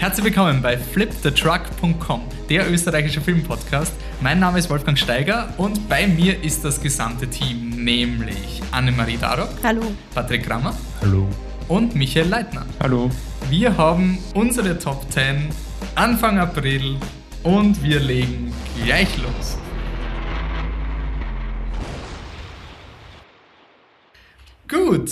Herzlich willkommen bei flipthetruck.com, der österreichische Filmpodcast. Mein Name ist Wolfgang Steiger und bei mir ist das gesamte Team, nämlich Annemarie Darock. Hallo. Patrick Grammer. Hallo. Und Michael Leitner. Hallo. Wir haben unsere Top 10 Anfang April und wir legen gleich los. Gut.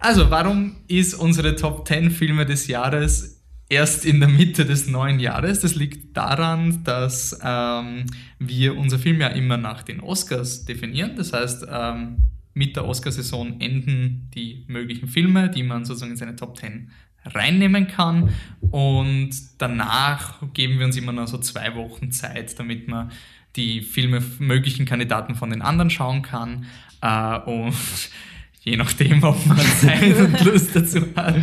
Also, warum ist unsere Top 10 Filme des Jahres erst in der Mitte des neuen Jahres. Das liegt daran, dass ähm, wir unser Film ja immer nach den Oscars definieren. Das heißt, ähm, mit der Oscarsaison enden die möglichen Filme, die man sozusagen in seine Top 10 reinnehmen kann. Und danach geben wir uns immer noch so zwei Wochen Zeit, damit man die Filme möglichen Kandidaten von den anderen schauen kann. Äh, und je nachdem, ob man Zeit und Lust dazu hat.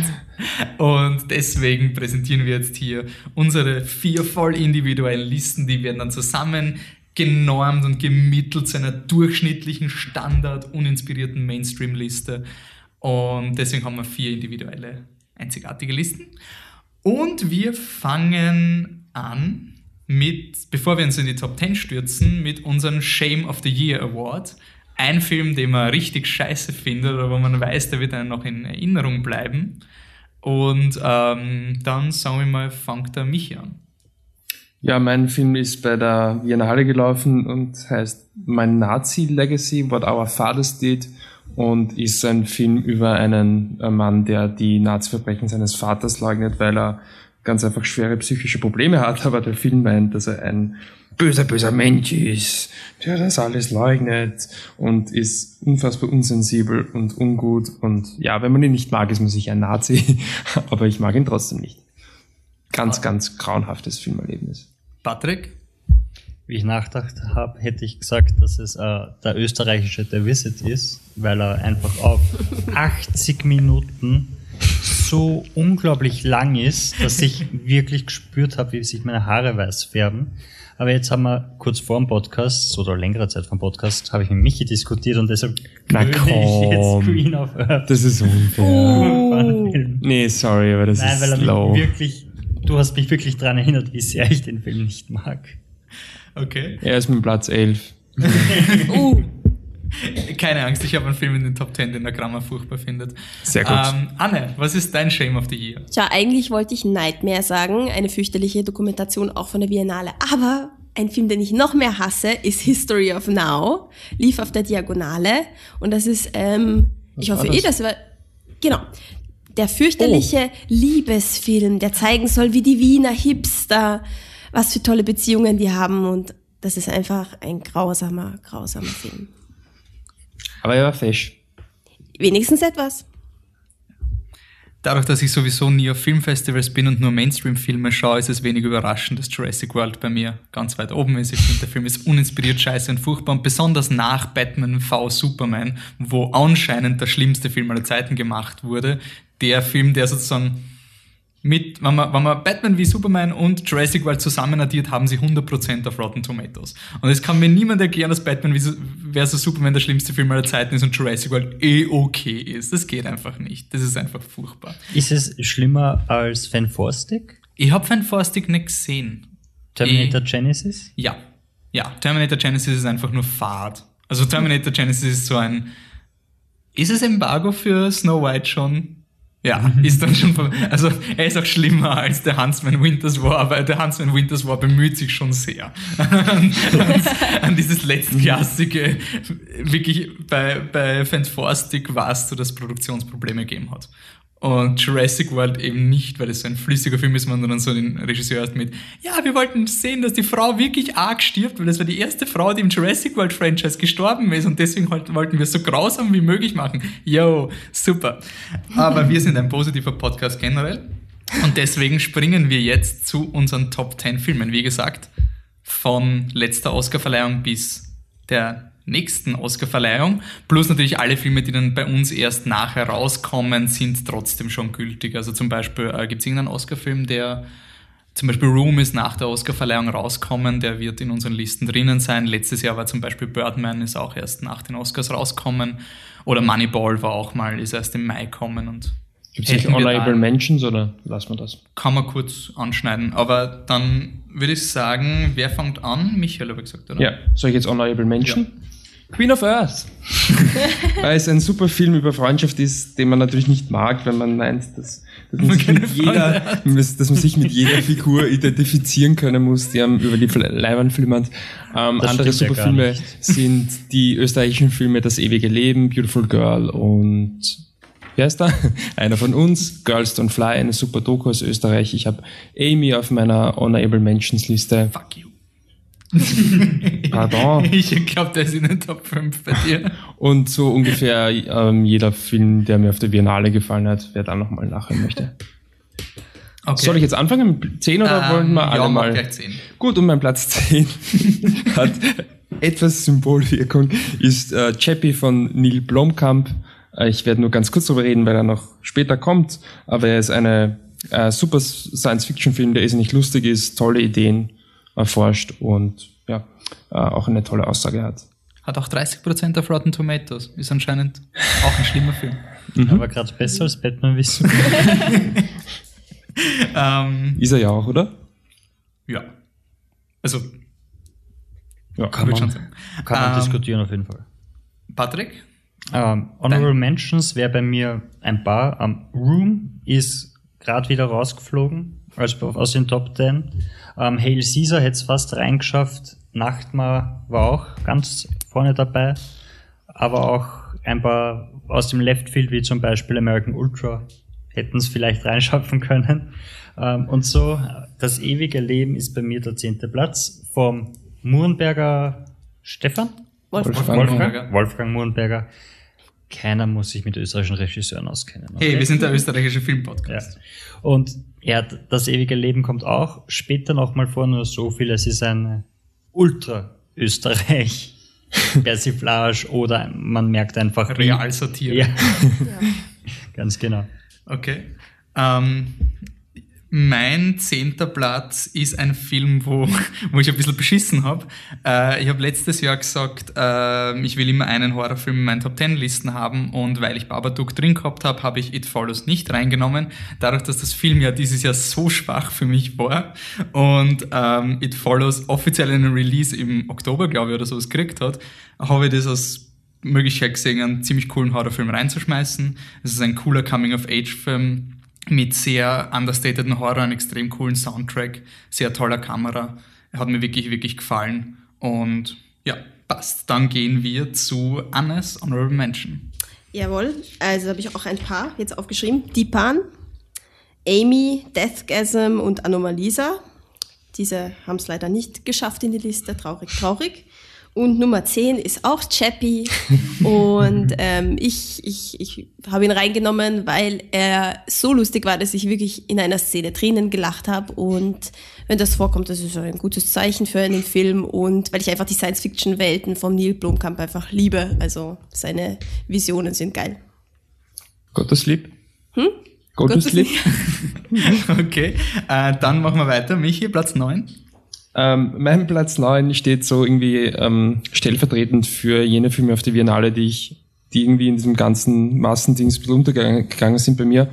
Und deswegen präsentieren wir jetzt hier unsere vier voll individuellen Listen, die werden dann zusammen genormt und gemittelt zu einer durchschnittlichen, standard, uninspirierten Mainstream-Liste. Und deswegen haben wir vier individuelle, einzigartige Listen. Und wir fangen an mit, bevor wir uns in die Top 10 stürzen, mit unserem Shame of the Year Award ein Film, den man richtig scheiße findet oder wo man weiß, der wird einem noch in Erinnerung bleiben. Und ähm, dann, sagen wir mal, fängt der Michi an. Ja, mein Film ist bei der Biennale gelaufen und heißt Mein Nazi Legacy, What Our Fathers Did und ist ein Film über einen Mann, der die Nazi-Verbrechen seines Vaters leugnet, weil er ganz einfach schwere psychische Probleme hat, aber der Film meint, dass er ein böser, böser Mensch ist, der das alles leugnet und ist unfassbar unsensibel und ungut. Und ja, wenn man ihn nicht mag, ist man sicher ein Nazi, aber ich mag ihn trotzdem nicht. Ganz, ganz grauenhaftes Filmerlebnis. Patrick? Wie ich nachgedacht habe, hätte ich gesagt, dass es äh, der österreichische The Visit ist, weil er einfach auf 80 Minuten so unglaublich lang ist, dass ich wirklich gespürt habe, wie sich meine Haare weiß färben. Aber jetzt haben wir kurz vor dem Podcast oder längere Zeit vom Podcast habe ich mit Michi diskutiert und deshalb Na komm, ich jetzt Queen of Earth. Das ist unfair. Oh. Nee, sorry, aber das Nein, ist er. Mich wirklich, du hast mich wirklich daran erinnert, wie sehr ich den Film nicht mag. Okay. Er ist mit Platz 11. uh. Keine Angst, ich habe einen Film in den Top 10, den der Grammer furchtbar findet. Sehr gut. Ähm, Anne, was ist dein Shame of the Year? Tja, eigentlich wollte ich Nightmare sagen, eine fürchterliche Dokumentation auch von der Biennale. Aber ein Film, den ich noch mehr hasse, ist History of Now, lief auf der Diagonale. Und das ist, ähm, ich hoffe das? eh, das war, genau, der fürchterliche oh. Liebesfilm, der zeigen soll, wie die Wiener Hipster, was für tolle Beziehungen die haben. Und das ist einfach ein grausamer, grausamer Film. Aber er war fesch. Wenigstens etwas. Dadurch, dass ich sowieso nie auf Filmfestivals bin und nur Mainstream-Filme schaue, ist es wenig überraschend, dass Jurassic World bei mir ganz weit oben ist. Ich finde, der Film ist uninspiriert, scheiße und furchtbar und besonders nach Batman v Superman, wo anscheinend der schlimmste Film aller Zeiten gemacht wurde, der Film, der sozusagen mit, wenn man, wenn man Batman wie Superman und Jurassic World zusammen addiert, haben sie 100% auf Rotten Tomatoes. Und es kann mir niemand erklären, dass Batman vs. Superman der schlimmste Film aller Zeiten ist und Jurassic World eh okay ist. Das geht einfach nicht. Das ist einfach furchtbar. Ist es schlimmer als Fan Fantastic? Ich habe Fan Fantastic nicht gesehen. Terminator ich, Genesis? Ja. Ja, Terminator Genesis ist einfach nur Fahrt. Also Terminator Genesis ist so ein... Ist es Embargo für Snow White schon? Ja, ist dann schon, also er ist auch schlimmer als der Huntsman Winters War, weil der Huntsman Winters War bemüht sich schon sehr an, an dieses letztklassige, wirklich bei, bei Fantastic warst du, dass Produktionsprobleme gegeben hat. Und Jurassic World eben nicht, weil es so ein flüssiger Film ist, sondern dann so den Regisseur hat mit, ja, wir wollten sehen, dass die Frau wirklich arg stirbt, weil das war die erste Frau, die im Jurassic World Franchise gestorben ist und deswegen wollten wir es so grausam wie möglich machen. Yo, super. Aber wir sind ein positiver Podcast generell und deswegen springen wir jetzt zu unseren Top 10 Filmen. Wie gesagt, von letzter Oscarverleihung bis der nächsten Oscarverleihung. Plus natürlich alle Filme, die dann bei uns erst nachher rauskommen, sind trotzdem schon gültig. Also zum Beispiel äh, gibt es irgendeinen Oscarfilm, der zum Beispiel Room ist nach der Oscarverleihung rauskommen, der wird in unseren Listen drinnen sein. Letztes Jahr war zum Beispiel Birdman, ist auch erst nach den Oscars rauskommen. Oder Moneyball war auch mal, ist erst im Mai kommen und Gibt es wir Honorable Mentions oder lassen wir das? Kann man kurz anschneiden. Aber dann würde ich sagen, wer fängt an? Michael habe ich gesagt, oder? Ja, soll ich jetzt Honorable Mention? Queen of Earth. Weil es ein super Film über Freundschaft ist, den man natürlich nicht mag, wenn man meint, dass, dass, man, Man sich mit jeder, dass man sich mit jeder Figur identifizieren können muss, die einem über die Leinwand flimmert. Ähm, andere stimmt ja nicht. sind die österreichischen Filme Das ewige Leben, Beautiful Girl und wie heißt er? Einer von uns, Girls Don't Fly, eine super Doku aus Österreich. Ich habe Amy auf meiner Honorable Mentions Liste. Fuck you. Pardon. Ich glaube, der ist in den Top 5 bei dir. Und so ungefähr ähm, jeder Film, der mir auf der Biennale gefallen hat, wer da nochmal nachhören möchte. Okay. Soll ich jetzt anfangen mit 10 oder wollen wir alle ja, mal? gleich 10. Gut, und mein Platz 10 hat etwas Symbolwirkung, ist äh, Chappie von Neil Blomkamp. Äh, ich werde nur ganz kurz darüber reden, weil er noch später kommt, aber er ist eine äh, super Science-Fiction-Film, der ist nicht lustig ist, tolle Ideen erforscht und ja, äh, auch eine tolle Aussage hat. Hat auch 30% auf Rotten Tomatoes. Ist anscheinend auch ein schlimmer Film. Aber gerade besser als Batman Superman. Ähm, Ist er ja auch, oder? ja. Also, Ja, Kann man, schon sagen. kann man Ähm, diskutieren auf jeden Fall. Patrick? Ähm, Honorable Mentions wäre bei mir ein paar. Ähm, Room ist gerade wieder rausgeflogen, also aus den Top 10. Ähm, Hail Caesar hätte es fast reingeschafft. Nachtmar war auch ganz vorne dabei. Aber auch ein paar aus dem Left Field, wie zum Beispiel American Ultra, hätten es vielleicht reinschaffen können. Ähm, und so, das ewige Leben ist bei mir der zehnte Platz vom Murenberger Stefan? Wolfgang. Wolfgang. Wolfgang. Wolfgang Murenberger. Keiner muss sich mit österreichischen Regisseuren auskennen. Hey, wir sind der österreichische ja. Filmpodcast. Und er hat das ewige Leben kommt auch später nochmal vor, nur so viel. Es ist ein Ultra-Österreich. Persiflage oder man merkt einfach. Realsatire. Ja. Ganz genau. Okay. Ähm, mein zehnter Platz ist ein Film, wo, wo ich ein bisschen beschissen habe. Äh, ich habe letztes Jahr gesagt, äh, ich will immer einen Horrorfilm in meinen Top 10 Listen haben und weil ich Babadook drin gehabt habe, habe ich It Follows nicht reingenommen. Dadurch, dass das Film ja dieses Jahr so schwach für mich war und ähm, It Follows offiziell einen Release im Oktober, glaube ich, oder so gekriegt hat, habe ich das als Möglichkeit gesehen, einen ziemlich coolen Horrorfilm reinzuschmeißen. Es ist ein cooler Coming-of-Age-Film mit sehr understateden Horror, einem extrem coolen Soundtrack, sehr toller Kamera. Er hat mir wirklich, wirklich gefallen. Und ja, passt. Dann gehen wir zu Annes Honorable Mention. Jawohl, also habe ich auch ein paar jetzt aufgeschrieben. Deepan, Amy, Deathgasm und Anomalisa. Diese haben es leider nicht geschafft in die Liste. Traurig, traurig. Und Nummer 10 ist auch Chappie. und ähm, ich, ich, ich habe ihn reingenommen, weil er so lustig war, dass ich wirklich in einer Szene Tränen gelacht habe. Und wenn das vorkommt, das ist ein gutes Zeichen für einen Film. Und weil ich einfach die Science-Fiction-Welten von Neil Blomkamp einfach liebe. Also seine Visionen sind geil. Gottes lieb. Hm? Gottes lieb. okay, äh, dann machen wir weiter. Michi, Platz 9. Ähm, mein Platz 9 steht so irgendwie ähm, stellvertretend für jene Filme auf der Biennale, die ich, die irgendwie in diesem ganzen Massendings ein bisschen sind bei mir.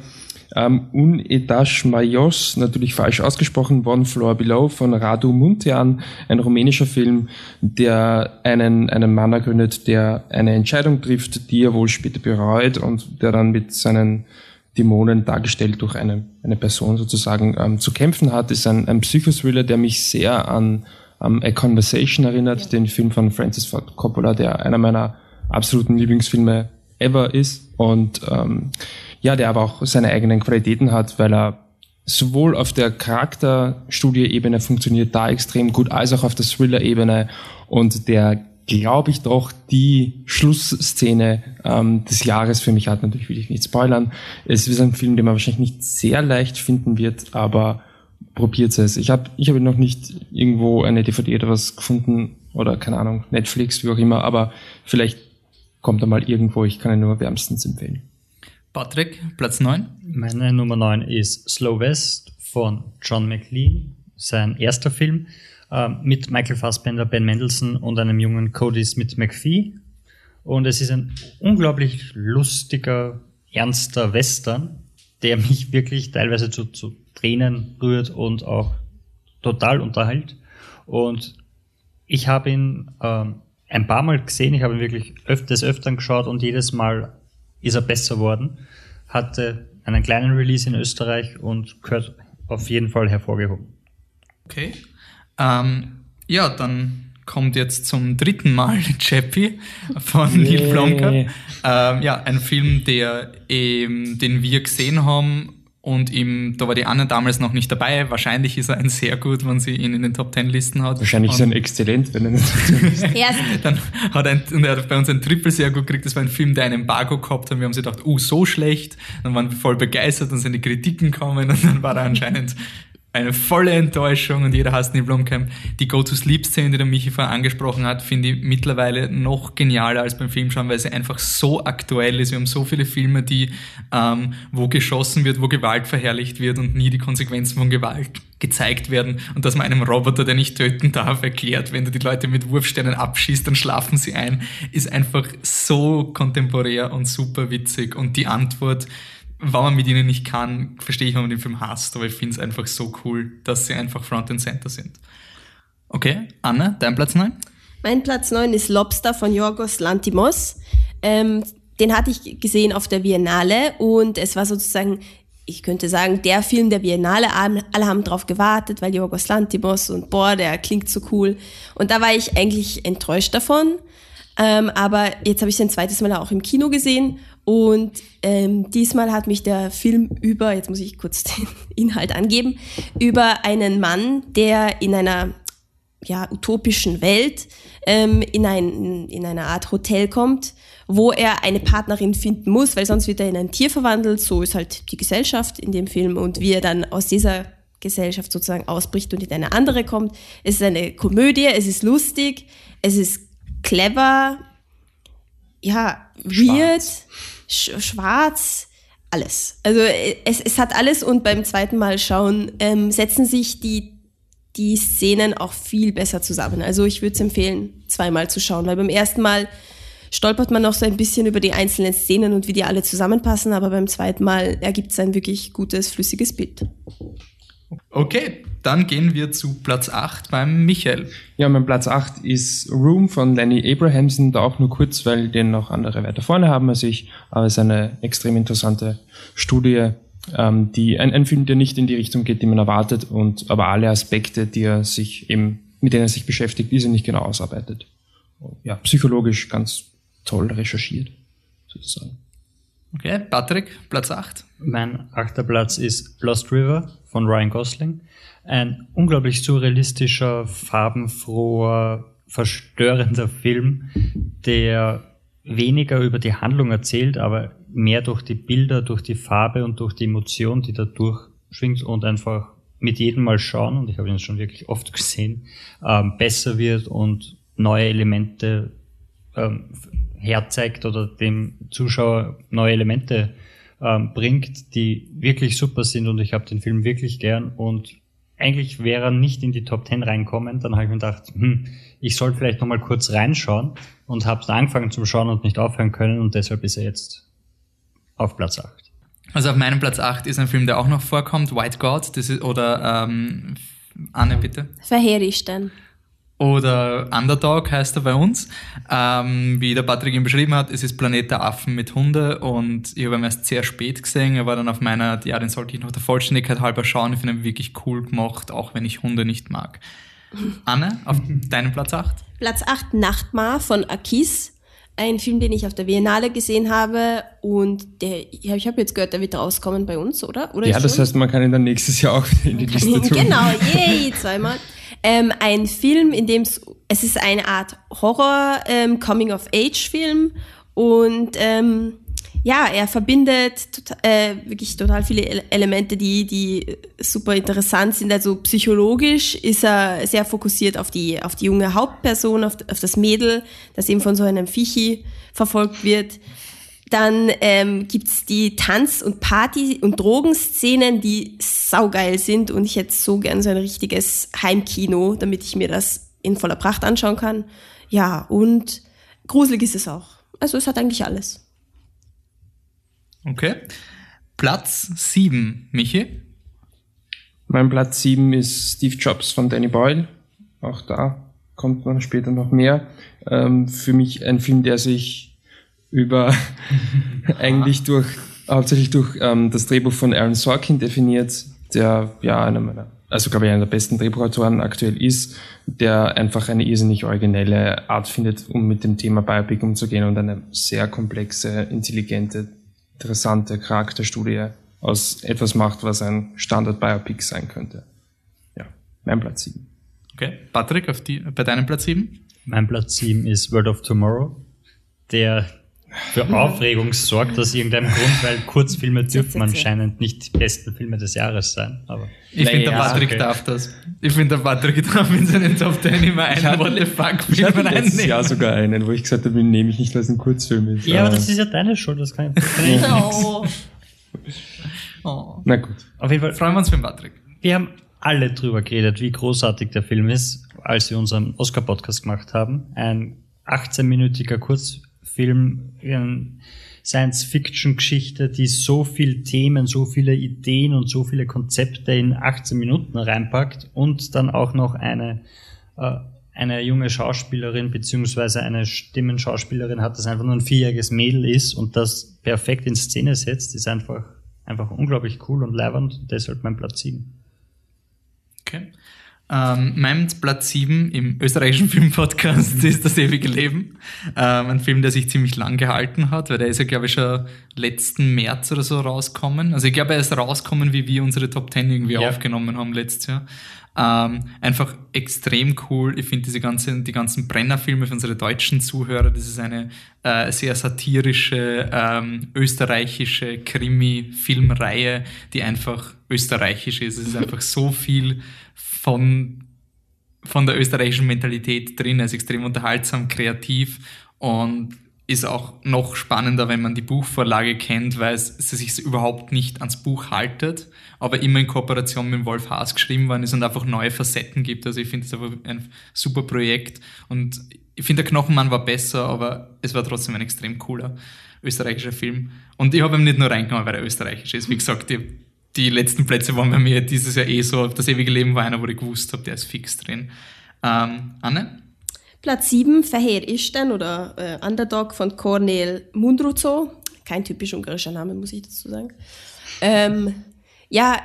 Ähm, Un Etage Mayos, natürlich falsch ausgesprochen, One Floor Below von Radu Muntean, ein rumänischer Film, der einen, einen Mann ergründet, der eine Entscheidung trifft, die er wohl später bereut und der dann mit seinen Dämonen dargestellt durch eine, eine Person sozusagen ähm, zu kämpfen hat, ist ein, ein Psychothriller, der mich sehr an ähm, A Conversation erinnert, den Film von Francis Ford Coppola, der einer meiner absoluten Lieblingsfilme ever ist. Und ähm, ja, der aber auch seine eigenen Qualitäten hat, weil er sowohl auf der Charakterstudie-Ebene funktioniert da extrem gut, als auch auf der Thriller-Ebene. Und der glaube ich doch die Schlussszene ähm, des Jahres für mich hat. Natürlich will ich nicht spoilern. Es ist ein Film, den man wahrscheinlich nicht sehr leicht finden wird, aber probiert es. Ich habe ich hab noch nicht irgendwo eine DVD oder was gefunden oder keine Ahnung, Netflix, wie auch immer, aber vielleicht kommt er mal irgendwo. Ich kann ihn nur wärmstens empfehlen. Patrick, Platz 9. Meine Nummer 9 ist Slow West von John McLean, sein erster Film ähm, mit Michael Fassbender, Ben Mendelssohn und einem jungen Cody Smith McPhee. Und es ist ein unglaublich lustiger, ernster Western, der mich wirklich teilweise zu, zu Tränen rührt und auch total unterhält. Und ich habe ihn ähm, ein paar Mal gesehen, ich habe ihn wirklich öfters öfters geschaut und jedes Mal ist er besser worden. Hatte einen kleinen Release in Österreich und gehört auf jeden Fall hervorgehoben. Okay. Ähm, ja, dann kommt jetzt zum dritten Mal Chappie von yeah. Neil Blomkamp. Ähm, ja, ein Film, der, ähm, den wir gesehen haben und ihm, da war die Anne damals noch nicht dabei. Wahrscheinlich ist er ein sehr gut, wenn sie ihn in den Top Ten Listen hat. Wahrscheinlich und ist er ein exzellent, wenn er nicht ja. Dann hat er, ein, und er hat bei uns ein Triple sehr gut gekriegt. Das war ein Film, der ein Embargo gehabt hat. Wir haben sich gedacht, uh, so schlecht. Dann waren wir voll begeistert, dann sind die Kritiken gekommen und dann war er anscheinend eine volle Enttäuschung und jeder hasst Neil Blomkamp. Die Go-to-Sleep-Szene, die der Michi vorher angesprochen hat, finde ich mittlerweile noch genialer als beim Filmschauen, weil sie einfach so aktuell ist. Wir haben so viele Filme, die, ähm, wo geschossen wird, wo Gewalt verherrlicht wird und nie die Konsequenzen von Gewalt gezeigt werden und dass man einem Roboter, der nicht töten darf, erklärt, wenn du die Leute mit Wurfsteinen abschießt, dann schlafen sie ein, ist einfach so kontemporär und super witzig und die Antwort, wenn man mit ihnen nicht kann, verstehe ich, wenn man den Film hasst, aber ich finde es einfach so cool, dass sie einfach Front and Center sind. Okay, Anne, dein Platz 9? Mein Platz 9 ist Lobster von Yorgos Lantimos. Ähm, den hatte ich gesehen auf der Biennale und es war sozusagen, ich könnte sagen, der Film der Biennale. Alle haben drauf gewartet, weil Yorgos Lantimos und boah, der klingt so cool. Und da war ich eigentlich enttäuscht davon. Ähm, aber jetzt habe ich es ein zweites Mal auch im Kino gesehen und ähm, diesmal hat mich der Film über, jetzt muss ich kurz den Inhalt angeben, über einen Mann, der in einer ja, utopischen Welt ähm, in, ein, in eine Art Hotel kommt, wo er eine Partnerin finden muss, weil sonst wird er in ein Tier verwandelt. So ist halt die Gesellschaft in dem Film und wie er dann aus dieser Gesellschaft sozusagen ausbricht und in eine andere kommt. Es ist eine Komödie, es ist lustig, es ist clever, ja, weird, sch schwarz, alles. Also es, es hat alles und beim zweiten Mal schauen ähm, setzen sich die, die Szenen auch viel besser zusammen. Also ich würde es empfehlen, zweimal zu schauen, weil beim ersten Mal stolpert man noch so ein bisschen über die einzelnen Szenen und wie die alle zusammenpassen, aber beim zweiten Mal ergibt es ein wirklich gutes, flüssiges Bild. Okay, dann gehen wir zu Platz 8 beim Michael. Ja, mein Platz 8 ist Room von Lenny Abrahamson, da auch nur kurz, weil den noch andere weiter vorne haben als ich, aber es ist eine extrem interessante Studie, ähm, die ein, ein Film, der nicht in die Richtung geht, die man erwartet und aber alle Aspekte, die er sich eben, mit denen er sich beschäftigt, diese nicht genau ausarbeitet. Ja, psychologisch ganz toll recherchiert, sozusagen. Okay, Patrick, Platz 8. Mein achter Platz ist Lost River von Ryan Gosling. Ein unglaublich surrealistischer, farbenfroher, verstörender Film, der weniger über die Handlung erzählt, aber mehr durch die Bilder, durch die Farbe und durch die Emotion, die da durchschwingt und einfach mit jedem Mal schauen, und ich habe ihn schon wirklich oft gesehen, ähm, besser wird und neue Elemente ähm, herzeigt oder dem Zuschauer neue Elemente ähm, bringt, die wirklich super sind und ich habe den Film wirklich gern und eigentlich wäre er nicht in die Top 10 reinkommen, dann habe ich mir gedacht, hm, ich sollte vielleicht nochmal kurz reinschauen und habe angefangen zu schauen und nicht aufhören können und deshalb ist er jetzt auf Platz 8. Also auf meinem Platz 8 ist ein Film, der auch noch vorkommt, White God, das ist, oder ähm, Anne, bitte. Verheeristen oder Underdog heißt er bei uns. Ähm, wie der Patrick ihn beschrieben hat, es ist Planet der Affen mit Hunde und ich habe ihn erst sehr spät gesehen. Er war dann auf meiner, ja, den sollte ich noch der Vollständigkeit halber schauen. Ich finde ihn wirklich cool gemacht, auch wenn ich Hunde nicht mag. Anne, auf deinem Platz 8? Platz 8, Nachtmar von Akis. Ein Film, den ich auf der Biennale gesehen habe und der, ja, ich habe jetzt gehört, der wird rauskommen bei uns, oder? oder ja, das heißt, man kann ihn dann nächstes Jahr auch in die Liste tun. Genau, yay, zweimal. Ähm, ein Film, in dem es ist eine Art Horror ähm, und ähm, ja, er verbindet tota-, äh, wirklich total viele Elemente, die die super interessant sind. Also psychologisch ist er sehr fokussiert auf die auf die junge Hauptperson, auf, auf das Mädel, das eben von so einem Vichi verfolgt wird. Dann ähm, gibt's die Tanz- und Party- und Drogenszenen, die saugeil sind und ich hätte so gern so ein richtiges Heimkino, damit ich mir das in voller Pracht anschauen kann. Ja, und gruselig ist es auch. Also es hat eigentlich alles. Okay. Platz 7, Michi. Mein Platz 7 ist Steve Jobs von Danny Boyle. Auch da kommt dann später noch mehr. Ähm, für mich ein Film, der sich über eigentlich durch hauptsächlich durch ähm, das Drehbuch von Aaron Sorkin definiert, der ja einer meiner, also glaube ich einer der besten Drehbuchautoren aktuell ist, der einfach eine irrsinnig originelle Art findet, um mit dem Thema Biopic umzugehen und eine sehr komplexe, intelligente, interessante Charakterstudie aus etwas macht, was ein Standard-Biopic sein könnte. Ja, mein Platz 7. Okay, Patrick, auf die, bei deinem Platz 7? Mein Platz 7 ist World of Tomorrow, der für Aufregung sorgt aus irgendeinem Grund, weil Kurzfilme dürfen anscheinend nicht die besten Filme des Jahres sein. Aber ich finde, der Patrick okay. darf das. Ich finde, der Patrick darf in seinen Top 10 immer einen What the fuck Ich hatte Film letztes. Jahr sogar einen, wo ich gesagt habe, den nehme ich nicht, weil es ein Kurzfilm ist. ja, aber das ist ja deine Schuld, das kann, kann ich nicht. Oh. Oh. Na gut. Auf jeden Fall, Freuen wir uns für den Patrick. wir haben alle drüber geredet, wie großartig der Film ist, als wir unseren Oscar-Podcast gemacht haben. Ein 18-minütiger Kurzfilm, eine Science-Fiction-Geschichte, die so viele Themen, so viele Ideen und so viele Konzepte in 18 Minuten reinpackt und dann auch noch eine, äh, eine junge Schauspielerin beziehungsweise eine Stimmenschauspielerin hat, das einfach nur ein vierjähriges Mädel ist und das perfekt in Szene setzt, ist einfach, einfach unglaublich cool und leibernd. Deshalb mein Platz 7. Okay. Ähm, mein Platz 7 im österreichischen Filmpodcast ist Das ewige Leben. Ähm, ein Film, der sich ziemlich lang gehalten hat, weil der ist ja, glaube ich, schon letzten März oder so rauskommen. Also ich glaube, er ist rauskommen, wie wir unsere Top 10 irgendwie Ja. aufgenommen haben letztes Jahr. Ähm, einfach extrem cool. Ich finde diese ganzen, die ganzen Brenner-Filme für unsere deutschen Zuhörer, das ist eine äh, sehr satirische, ähm, österreichische Krimi-Filmreihe, die einfach österreichisch ist. Es ist einfach so viel von, von der österreichischen Mentalität drin. Er ist extrem unterhaltsam, kreativ und ist auch noch spannender, wenn man die Buchvorlage kennt, weil es, es sich überhaupt nicht ans Buch haltet, aber immer in Kooperation mit Wolf Haas geschrieben worden ist und einfach neue Facetten gibt. Also ich finde es einfach ein super Projekt und ich finde, der Knochenmann war besser, aber es war trotzdem ein extrem cooler österreichischer Film. Und ich habe ihm nicht nur reingenommen, weil er österreichisch ist. Wie gesagt, die, die letzten Plätze waren bei mir dieses Jahr eh so. Das ewige Leben war einer, wo ich gewusst habe, der ist fix drin. Ähm, Anne? Platz 7, Verheer Isten oder äh, Underdog von Cornel Mundruzo. Kein typisch ungarischer Name, muss ich dazu sagen. Ähm, ja,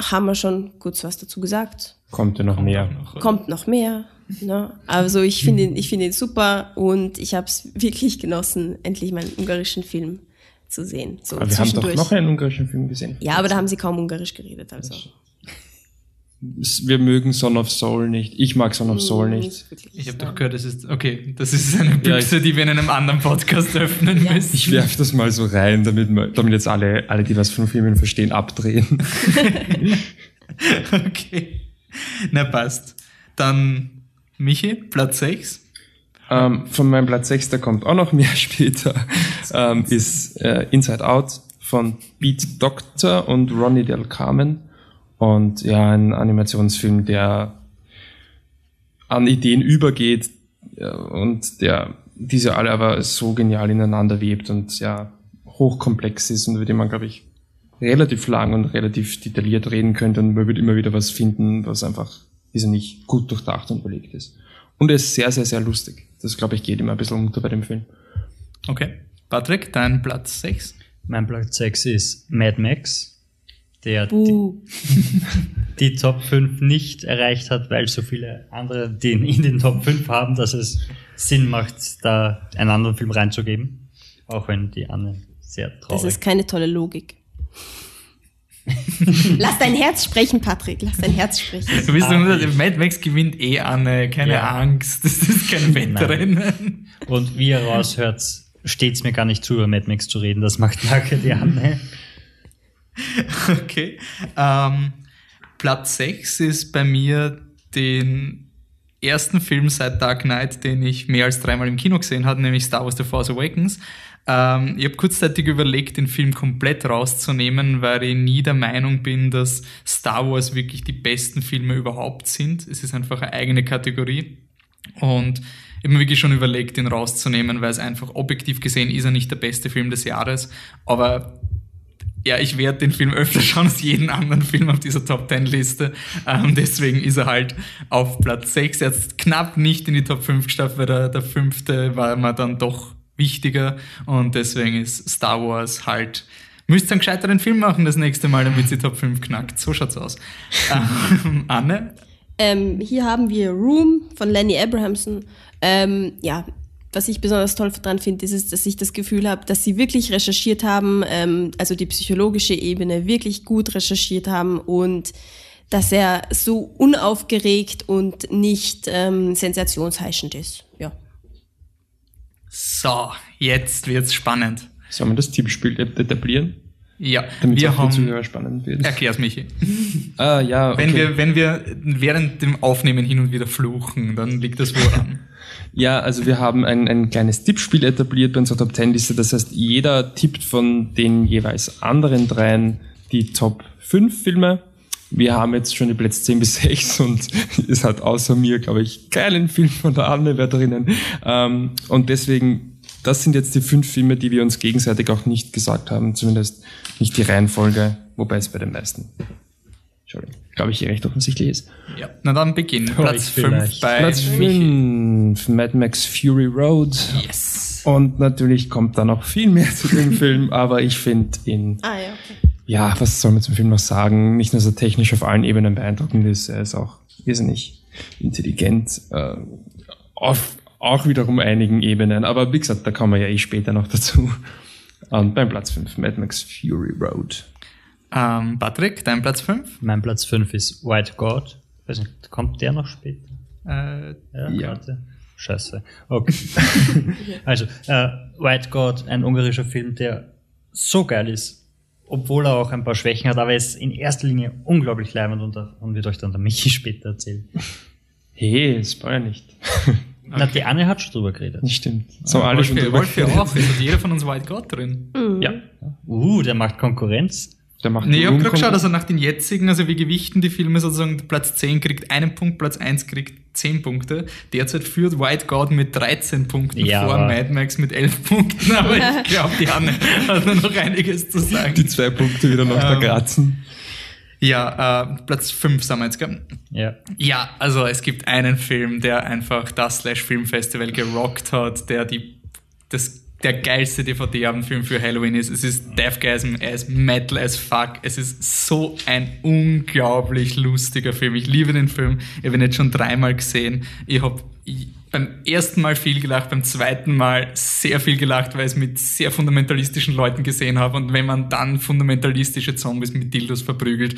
haben wir schon kurz was dazu gesagt. Kommt noch mehr. Noch? Kommt noch mehr. Ne? Also ich finde ihn, ich finde ihn super und ich habe es wirklich genossen, endlich mal einen ungarischen Film zu sehen. So Aber wir haben doch noch einen ungarischen Film gesehen. ja, aber da haben sie kaum ungarisch geredet. Also. Wir mögen Son of Soul nicht. Ich mag Son of Soul nicht. Nicht. Ich habe doch gehört, das ist, okay, das ist eine Büchse, die wir in einem anderen Podcast öffnen Ja. müssen. Ich werf das mal so rein, damit, damit jetzt alle, alle, die was von Filmen verstehen, abdrehen. Okay. Na, passt. Dann Michi, Platz 6. ähm, von meinem Platz 6, da kommt auch noch mehr später, ähm, ist äh, Inside Out von Beat Doctor und Ronnie Del Carmen. Und ja, ein Animationsfilm, der an Ideen übergeht und der diese alle aber so genial ineinander webt und ja hochkomplex ist und über den man, glaube ich, relativ lang und relativ detailliert reden könnte und man wird immer wieder was finden, was einfach ist nicht gut durchdacht und überlegt ist. Und er ist sehr, sehr, sehr lustig. Das, glaube ich, geht immer ein bisschen unter bei dem Film. Okay. Patrick, dein Platz 6. Mein Platz 6 ist Mad Max, der die, die Top 5 nicht erreicht hat, weil so viele andere den in den Top 5 haben, dass es Sinn macht, da einen anderen Film reinzugeben. Auch wenn die Anne sehr Das traurig ist keine tolle Logik. Lass dein Herz sprechen, Patrick. Lass dein Herz sprechen. Du bist Ah, nur, Mad Max gewinnt eh Anne, keine Ja. Angst. Das ist kein Wettrennen. Und wie ihr raushört, steht es mir gar nicht zu, über Mad Max zu reden. Das macht nachher die Anne. Okay. Ähm, Platz 6 ist bei mir den ersten Film seit Dark Knight, den ich mehr als dreimal im Kino gesehen habe, nämlich Star Wars The Force Awakens. Ähm, ich habe kurzzeitig überlegt, den Film komplett rauszunehmen, weil ich nie der Meinung bin, dass Star Wars wirklich die besten Filme überhaupt sind. Es ist einfach eine eigene Kategorie. Und ich habe mir wirklich schon überlegt, ihn rauszunehmen, weil es einfach objektiv gesehen ist er nicht der beste Film des Jahres. Aber ja, ich werde den Film öfter schauen als jeden anderen Film auf dieser Top 10 Liste. Ähm, deswegen ist er halt auf Platz 6. Er hat knapp nicht in die Top 5 geschafft, weil der, der fünfte war mir dann doch wichtiger. Und deswegen ist Star Wars halt. Müsst ihr einen gescheiteren Film machen das nächste Mal, damit sie Top 5 knackt. So schaut's aus. Ähm, Anne? Ähm, hier haben wir Room von Lenny Abrahamson. Ähm, ja, was ich besonders toll daran finde, ist, ist, dass ich das Gefühl habe, dass sie wirklich recherchiert haben, ähm, also die psychologische Ebene wirklich gut recherchiert haben und dass er so unaufgeregt und nicht ähm, sensationsheischend ist. So, jetzt wird's spannend. Sollen wir das Tippspiel etablieren? Ja, Damit es wir haben. Zuhörer spannend wird. Erklär's, Michi. Ah, ja, okay. Wenn, wir, wenn wir während dem Aufnehmen hin und wieder fluchen, dann liegt das woran. Ja, also wir haben ein, ein kleines Tippspiel etabliert bei unserer Top 10 Liste. Das heißt, jeder tippt von den jeweils anderen dreien die Top 5 Filme. Wir haben jetzt schon die Plätze 10 bis 6 und es hat außer mir, glaube ich, keinen Film von der Anne mehr drinnen. Ähm, und deswegen, das sind jetzt die fünf Filme, die wir uns gegenseitig auch nicht gesagt haben, zumindest nicht die Reihenfolge, wobei es bei den meisten, Entschuldigung, glaube ich, hier recht offensichtlich ist. ja. Na dann beginn. Platz ich 5 vielleicht. bei Platz Michi. 5, Mad Max Fury Road. Yes. Und natürlich kommt da noch viel mehr zu dem Film, aber ich finde ihn, Ah ja, okay. Ja, was soll man zum Film noch sagen? Nicht nur so technisch auf allen Ebenen beeindruckend ist, er ist auch irrsinnig intelligent, äh, auf auch wiederum einigen Ebenen. Aber wie gesagt, da kommen wir ja eh später noch dazu. Und beim Platz 5, Mad Max Fury Road. Ähm, Patrick, dein Platz 5? Mein Platz 5 ist White God. Weiß nicht, kommt der noch später? Äh, Ja, Ja. Scheiße. Okay. also, äh, White God, ein ungarischer Film, der so geil ist, obwohl er auch ein paar Schwächen hat, aber er ist in erster Linie unglaublich leibend und davon wird euch dann der Michi später erzählen. Hey, Spoiler nicht. Na, die Anne hat schon drüber geredet. Nicht stimmt. So alle Wolf, schon drüber Wolf auch. Es hat jeder von uns White God drin. Ja. Uh, der macht Konkurrenz. Der macht Nee, ich habe gerade geschaut, also nach den jetzigen, also wir gewichten die Filme sozusagen, Platz 10 kriegt einen Punkt, Platz 1 kriegt 10 Punkte. Derzeit führt White God mit 13 Punkten Ja, vor Mad Max mit 11 Punkten, aber ich glaube, die Anne hat da noch einiges zu sagen. die zwei Punkte wieder noch da Ähm, kratzen. Ja, äh, Platz 5 sind wir jetzt, gell? Ja. Ja, also es gibt einen Film, der einfach das Slash Filmfestival gerockt hat, der die, das, der geilste DVD-Abendfilm für Halloween ist. Es ist Deathgasm, ist Metal as fuck. Es ist so ein unglaublich lustiger Film. Ich liebe den Film. Ich habe ihn jetzt schon dreimal gesehen. Ich habe beim ersten Mal viel gelacht, beim zweiten Mal sehr viel gelacht, weil ich es mit sehr fundamentalistischen Leuten gesehen habe. Und wenn man dann fundamentalistische Zombies mit Dildos verprügelt,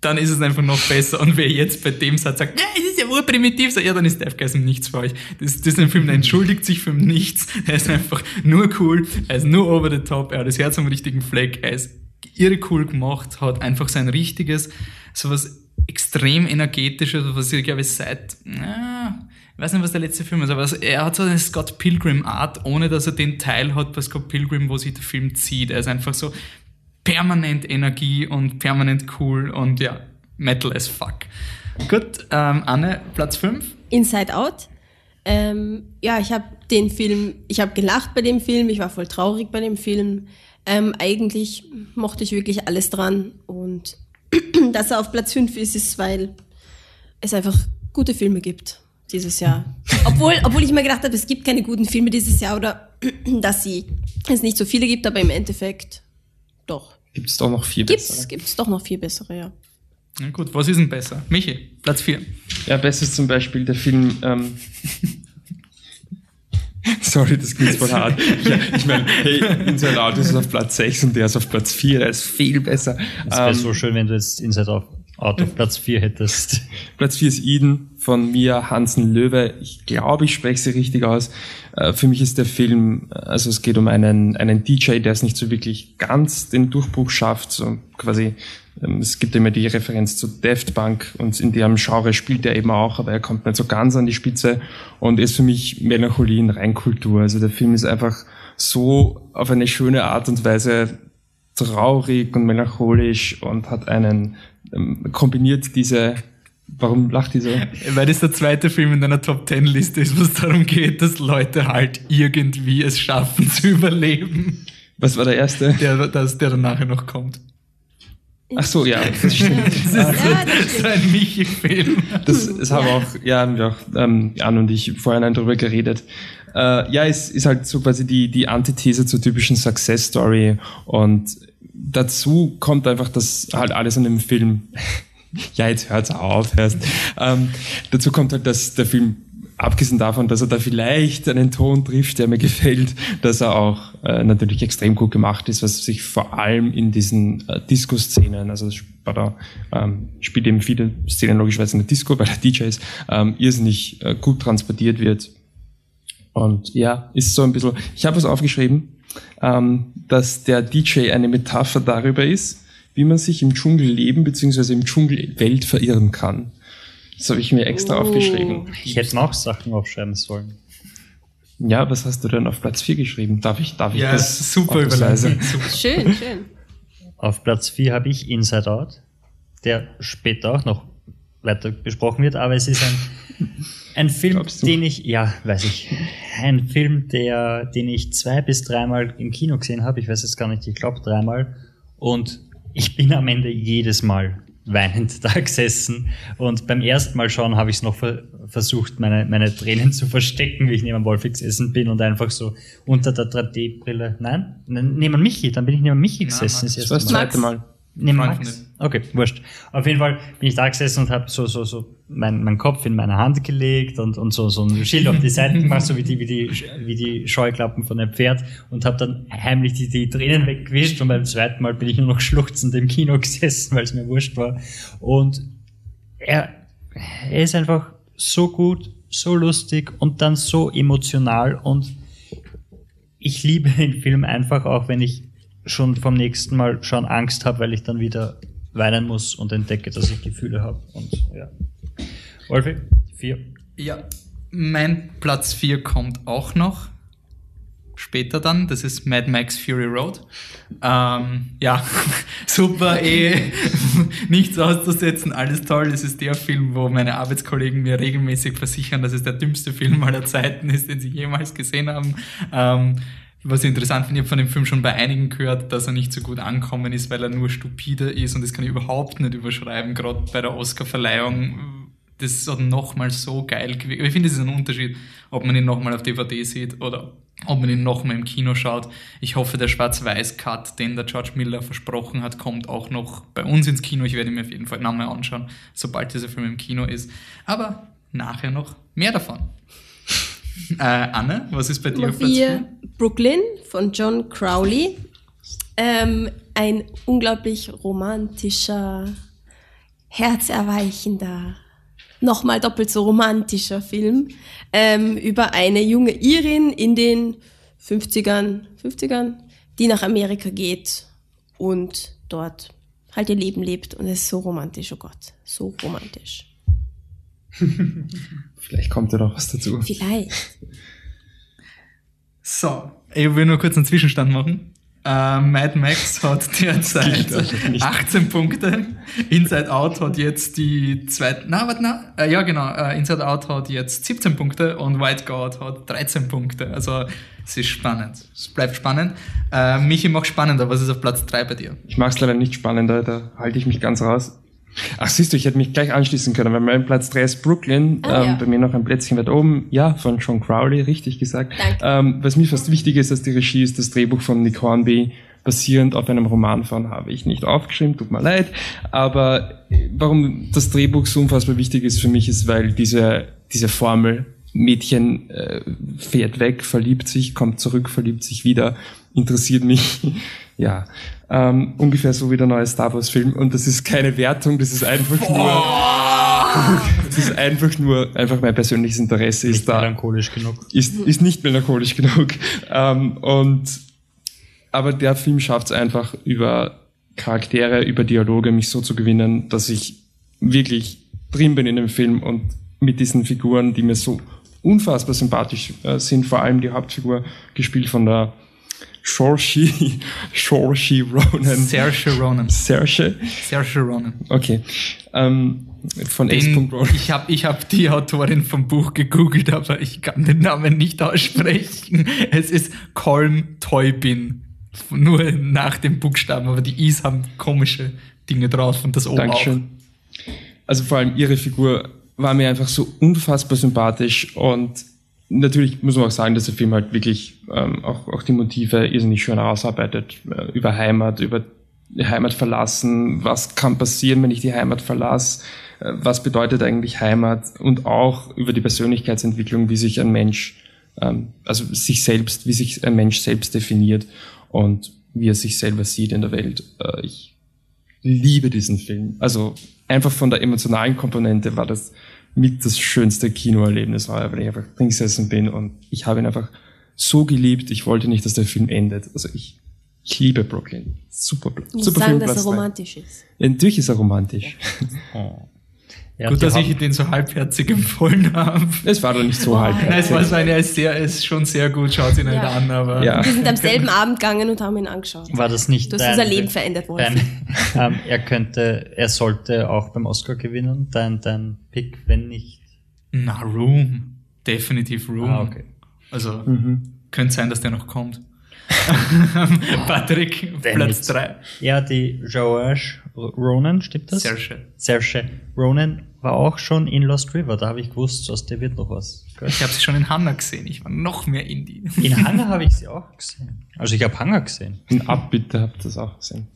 dann ist es einfach noch besser. Und wer jetzt bei dem Satz sagt, ja, es ist ja urprimitiv, so, ja, dann ist Deathgasm nichts für euch. Das, das ist ein Film, der entschuldigt sich für nichts. Er ist einfach nur cool, er ist nur over the top, er hat das Herz am richtigen Fleck, er ist irre cool gemacht, hat einfach sein richtiges, sowas extrem energetisches, was ich glaube ich seit, na, ich weiß nicht, was der letzte Film ist, aber er hat so eine Scott Pilgrim Art, ohne dass er den Teil hat bei Scott Pilgrim, wo sich der Film zieht. Er ist einfach so permanent Energie und permanent cool und ja, Metal as fuck. Gut, ähm, Anne, Platz 5. Inside Out. Ähm, ja, ich habe den Film, ich habe gelacht bei dem Film, ich war voll traurig bei dem Film. Ähm, eigentlich mochte ich wirklich alles dran und dass er auf Platz 5 ist, ist, weil es einfach gute Filme gibt dieses Jahr. Obwohl, obwohl ich mir gedacht habe, es gibt keine guten Filme dieses Jahr oder dass sie es nicht so viele gibt, aber im Endeffekt doch. Gibt es doch noch vier Gibt's, bessere. gibt's doch noch viel bessere, ja. Na gut, was ist denn besser? Michi, Platz 4. Ja, besser ist zum Beispiel der Film. Ähm, Sorry, das klingt voll hart. Ja, ich meine, hey, Inside Out ist auf Platz 6 und der ist auf Platz 4, der ist viel besser. Es wäre Ähm, so schön, wenn du jetzt Inside Out Auf Platz 4 hättest. Platz 4 ist Eden von Mia Hansen Löwe. Ich glaube, ich spreche sie richtig aus. Äh, Für mich ist der Film, also es geht um einen, einen DJ, der es nicht so wirklich ganz den Durchbruch schafft. So quasi, ähm, es gibt immer die Referenz zu Daft Punk und in dem Genre spielt er eben auch, aber er kommt nicht so ganz an die Spitze und ist für mich Melancholie in Reinkultur. Also der Film ist einfach so auf eine schöne Art und Weise traurig und melancholisch und hat einen, kombiniert diese, warum lacht die so? Weil das der zweite Film in deiner Top 10 Liste ist, wo es darum geht, dass Leute halt irgendwie es schaffen zu überleben. Was war der erste? Der, das, der dann nachher noch kommt. Ach so, ja, das stimmt. Das ist, Ja, so, das so ein Michi-Film. Das, das haben auch, ja, haben wir auch, ähm, Jan und ich vorhin darüber geredet. Äh, ja, es ist halt so quasi die, die Antithese zur typischen Success Story und dazu kommt einfach das halt alles an dem Film. ja, jetzt hört's auf erst. Ähm, dazu kommt halt, dass der Film abgesehen davon, dass er da vielleicht einen Ton trifft, der mir gefällt, dass er auch äh, natürlich extrem gut gemacht ist, was sich vor allem in diesen äh, Disco-Szenen, also bei ähm, spielt eben viele Szenen logischerweise in der Disco, bei der DJs, ähm, irrsinnig äh, gut transportiert wird. Und ja, ist so ein bisschen, ich habe was aufgeschrieben, ähm, dass der DJ eine Metapher darüber ist, wie man sich im Dschungel leben bzw. im Dschungel Welt verirren kann. Das habe ich mir extra Oh. aufgeschrieben. Ich hätte noch Sachen aufschreiben sollen. Ja, was hast du denn auf Platz 4 geschrieben? Darf ich, darf ich Ja, das? super. Super. Schön, schön. Auf Platz 4 habe ich Inside Out, der später auch noch weiter besprochen wird, aber es ist ein, ein Film, Glaubst du? den ich, ja, weiß ich, ein Film, der, den ich zwei bis dreimal im Kino gesehen habe, ich weiß jetzt gar nicht, ich glaube dreimal, und ich bin am Ende jedes Mal weinend da gesessen und beim ersten Mal schauen habe ich es noch ver versucht, meine, meine Tränen zu verstecken, wie ich neben Wolfi gesessen bin und einfach so unter der 3D-Brille, nein, neben Michi, dann bin ich neben Michi gesessen. Max. Das war das Mal. zweite Mal. Neben Max? Okay, wurscht. Auf jeden Fall bin ich da gesessen und habe so, so, so meinen mein Kopf in meine Hand gelegt und, und so, so ein Schild auf die Seite gemacht, so wie die, wie die, wie die Scheuklappen von einem Pferd und habe dann heimlich die, die Tränen weggewischt und beim zweiten Mal bin ich nur noch schluchzend im Kino gesessen, weil es mir wurscht war. Und er, er ist einfach so gut, so lustig und dann so emotional und ich liebe den Film einfach auch, wenn ich schon vom nächsten Mal schon Angst habe, weil ich dann wieder weinen muss und entdecke, dass ich Gefühle habe. Und ja. Wolfi, vier. Ja, mein Platz 4 kommt auch noch. Später dann, das ist Mad Max Fury Road. Ähm, ja, super, eh, nichts auszusetzen, alles toll. Das ist der Film, wo meine Arbeitskollegen mir regelmäßig versichern, dass es der dümmste Film aller Zeiten ist, den sie jemals gesehen haben. Ähm, was ich interessant finde, ich habe von dem Film schon bei einigen gehört, dass er nicht so gut ankommen ist, weil er nur stupide ist und das kann ich überhaupt nicht überschreiben, gerade bei der Oscar-Verleihung das hat nochmal so geil gewirkt. Ich finde, es ist ein Unterschied, ob man ihn nochmal auf DVD sieht oder ob man ihn nochmal im Kino schaut. Ich hoffe, der Schwarz-Weiß-Cut, den der George Miller versprochen hat, kommt auch noch bei uns ins Kino. Ich werde ihn mir auf jeden Fall nochmal anschauen, sobald dieser Film im Kino ist. Aber nachher noch mehr davon. Äh, Anne, was ist bei dir Nummer auf Platz 4? 4, Brooklyn von John Crowley. Ähm, ein unglaublich romantischer, herzerweichender, nochmal doppelt so romantischer Film ähm, über eine junge Irin in den 50ern, 50ern, die nach Amerika geht und dort halt ihr Leben lebt und es ist so romantisch, oh Gott, so romantisch. Vielleicht kommt ja noch was dazu. Vielleicht. So, ich will nur kurz einen Zwischenstand machen. Äh, Mad Max hat derzeit Gilt einfach nicht. 18 Punkte. Inside Out hat jetzt die zweite, na, warte, na, äh, ja genau, äh, Inside Out hat jetzt 17 Punkte und White God hat 13 Punkte. Also, es ist spannend. Es bleibt spannend. Äh, Michi macht spannender. Was ist auf Platz 3 bei dir? Ich mag es leider nicht spannender, da halte ich mich ganz raus. Ach, siehst du, ich hätte mich gleich anschließen können, weil mein Platz 3 ist Brooklyn, Ah, ähm, ja. bei mir noch ein Plätzchen weit oben, ja, von John Crowley, richtig gesagt. Ähm, was mir fast wichtig ist, dass die Regie ist, das Drehbuch von Nick Hornby, basierend auf einem Roman von, habe ich nicht aufgeschrieben, tut mir leid, aber äh, warum das Drehbuch so unfassbar wichtig ist für mich, ist, weil diese, diese Formel, Mädchen äh, fährt weg, verliebt sich, kommt zurück, verliebt sich wieder, interessiert mich. ja, ähm, ungefähr so wie der neue Star Wars Film. Und das ist keine Wertung, das ist einfach nur, das ist einfach nur, einfach mein persönliches Interesse ist Nicht da melancholisch genug. ist, ist nicht melancholisch genug. Ähm, und, aber der Film schafft es einfach über Charaktere, über Dialoge mich so zu gewinnen, dass ich wirklich drin bin in dem Film und mit diesen Figuren, die mir so unfassbar sympathisch äh, sind, vor allem die Hauptfigur gespielt von der Saoirse, Saoirse Ronan. Saoirse Ronan. Saoirse? Saoirse Ronan. Okay. Ähm, von S. Den, Ronan. ich habe ich hab die Autorin vom Buch gegoogelt, aber ich kann den Namen nicht aussprechen. Es ist Colm Teubin. Nur nach dem Buchstaben, aber die Is haben komische Dinge drauf und das O Dankeschön. auch. Also vor allem ihre Figur war mir einfach so unfassbar sympathisch und natürlich muss man auch sagen, dass der Film halt wirklich ähm, auch, auch die Motive irrsinnig schön ausarbeitet. Äh, über Heimat, über Heimat verlassen, was kann passieren, wenn ich die Heimat verlasse, äh, was bedeutet eigentlich Heimat und auch über die Persönlichkeitsentwicklung, wie sich ein Mensch, ähm, also sich selbst, wie sich ein Mensch selbst definiert und wie er sich selber sieht in der Welt. Äh, ich liebe diesen Film. Also einfach von der emotionalen Komponente war das mit das schönste Kinoerlebnis war, weil ich einfach drin gesessen bin und ich habe ihn einfach so geliebt. Ich wollte nicht, dass der Film endet. Also ich, ich liebe Brooklyn. Super, Ich muss super sagen, Film. dass er Platz romantisch ist. Ja, natürlich ist er romantisch. Oh. Ja, Gut, dass haben- ich den so halbherzig empfohlen habe. Es war doch nicht so Boah. halb. Nein, es war so eine, er ist, sehr, ist schon sehr gut, schaut ihn nicht Ja. an, aber. Ja. Wir sind am selben Abend gegangen und haben ihn angeschaut. War das nicht Du hast dein, unser Leben verändert, Wolf. dein, ähm, er könnte, er sollte auch beim Oscar gewinnen, dein, dein Pick, wenn nicht. Na, Room. Definitiv Room. Ah, okay. Also, Mhm. könnte sein, dass der noch kommt. Patrick, Wenn Platz nicht. 3. Ja, die Joash Ronan, stimmt das? Sehr schön. Saoirse Ronan war auch schon in Lost River, da habe ich gewusst, aus der wird noch was. Ich habe sie schon in Hanna gesehen. Ich war noch mehr Indie. In Hanna habe ich sie auch gesehen. Also ich habe Hanna gesehen. Und Abbitte habt ihr das auch gesehen.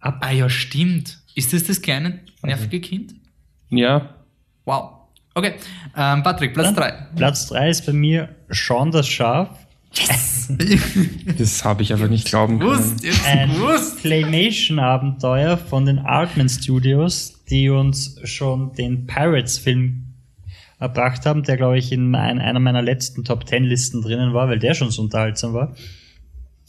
Ah ja, stimmt. Ist das das kleine nervige Kind? Ja, Wow. Okay, ähm, Patrick, Platz 3. Platz 3 ist bei mir Sean das Schaf. Das habe ich aber nicht glauben können. Ein. Claymation-Abenteuer von den Artman Studios, die uns schon den Pirates-Film erbracht haben, der, glaube ich, in mein, einer meiner letzten Top 10-Listen drinnen war, weil der schon so unterhaltsam war.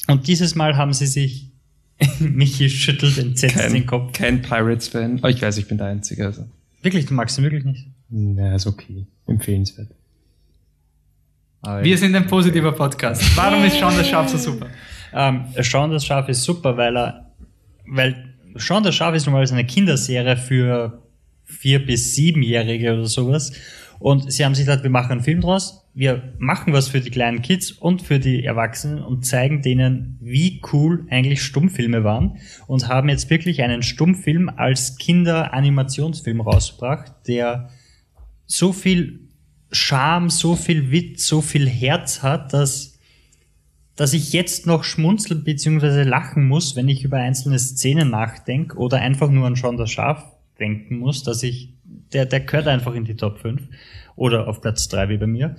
Und dieses Mal haben sie sich, Michi schüttelt entsetzt den Kein, Kopf. kein Pirates-Fan. Aber ich weiß, ich bin der Einzige. Also. Wirklich, du magst ihn wirklich nicht. Na, ist okay. Empfehlenswert. Wir sind ein positiver Podcast. Warum ist Sean das Schaf so super? Ähm, Sean das Schaf ist super, weil er, weil Sean das Schaf ist normalerweise eine Kinderserie für vier bis siebenjährige oder sowas. Und sie haben sich gedacht, wir machen einen Film draus, wir machen was für die kleinen Kids und für die Erwachsenen und zeigen denen, wie cool eigentlich Stummfilme waren und haben jetzt wirklich einen Stummfilm als Kinder-Animationsfilm rausgebracht, der so viel Charme, so viel Witz, so viel Herz hat, dass dass ich jetzt noch schmunzeln bzw. lachen muss, wenn ich über einzelne Szenen nachdenke oder einfach nur an Sean das Schaf denken muss, dass ich, der, der gehört einfach in die Top 5 oder auf Platz 3 wie bei mir.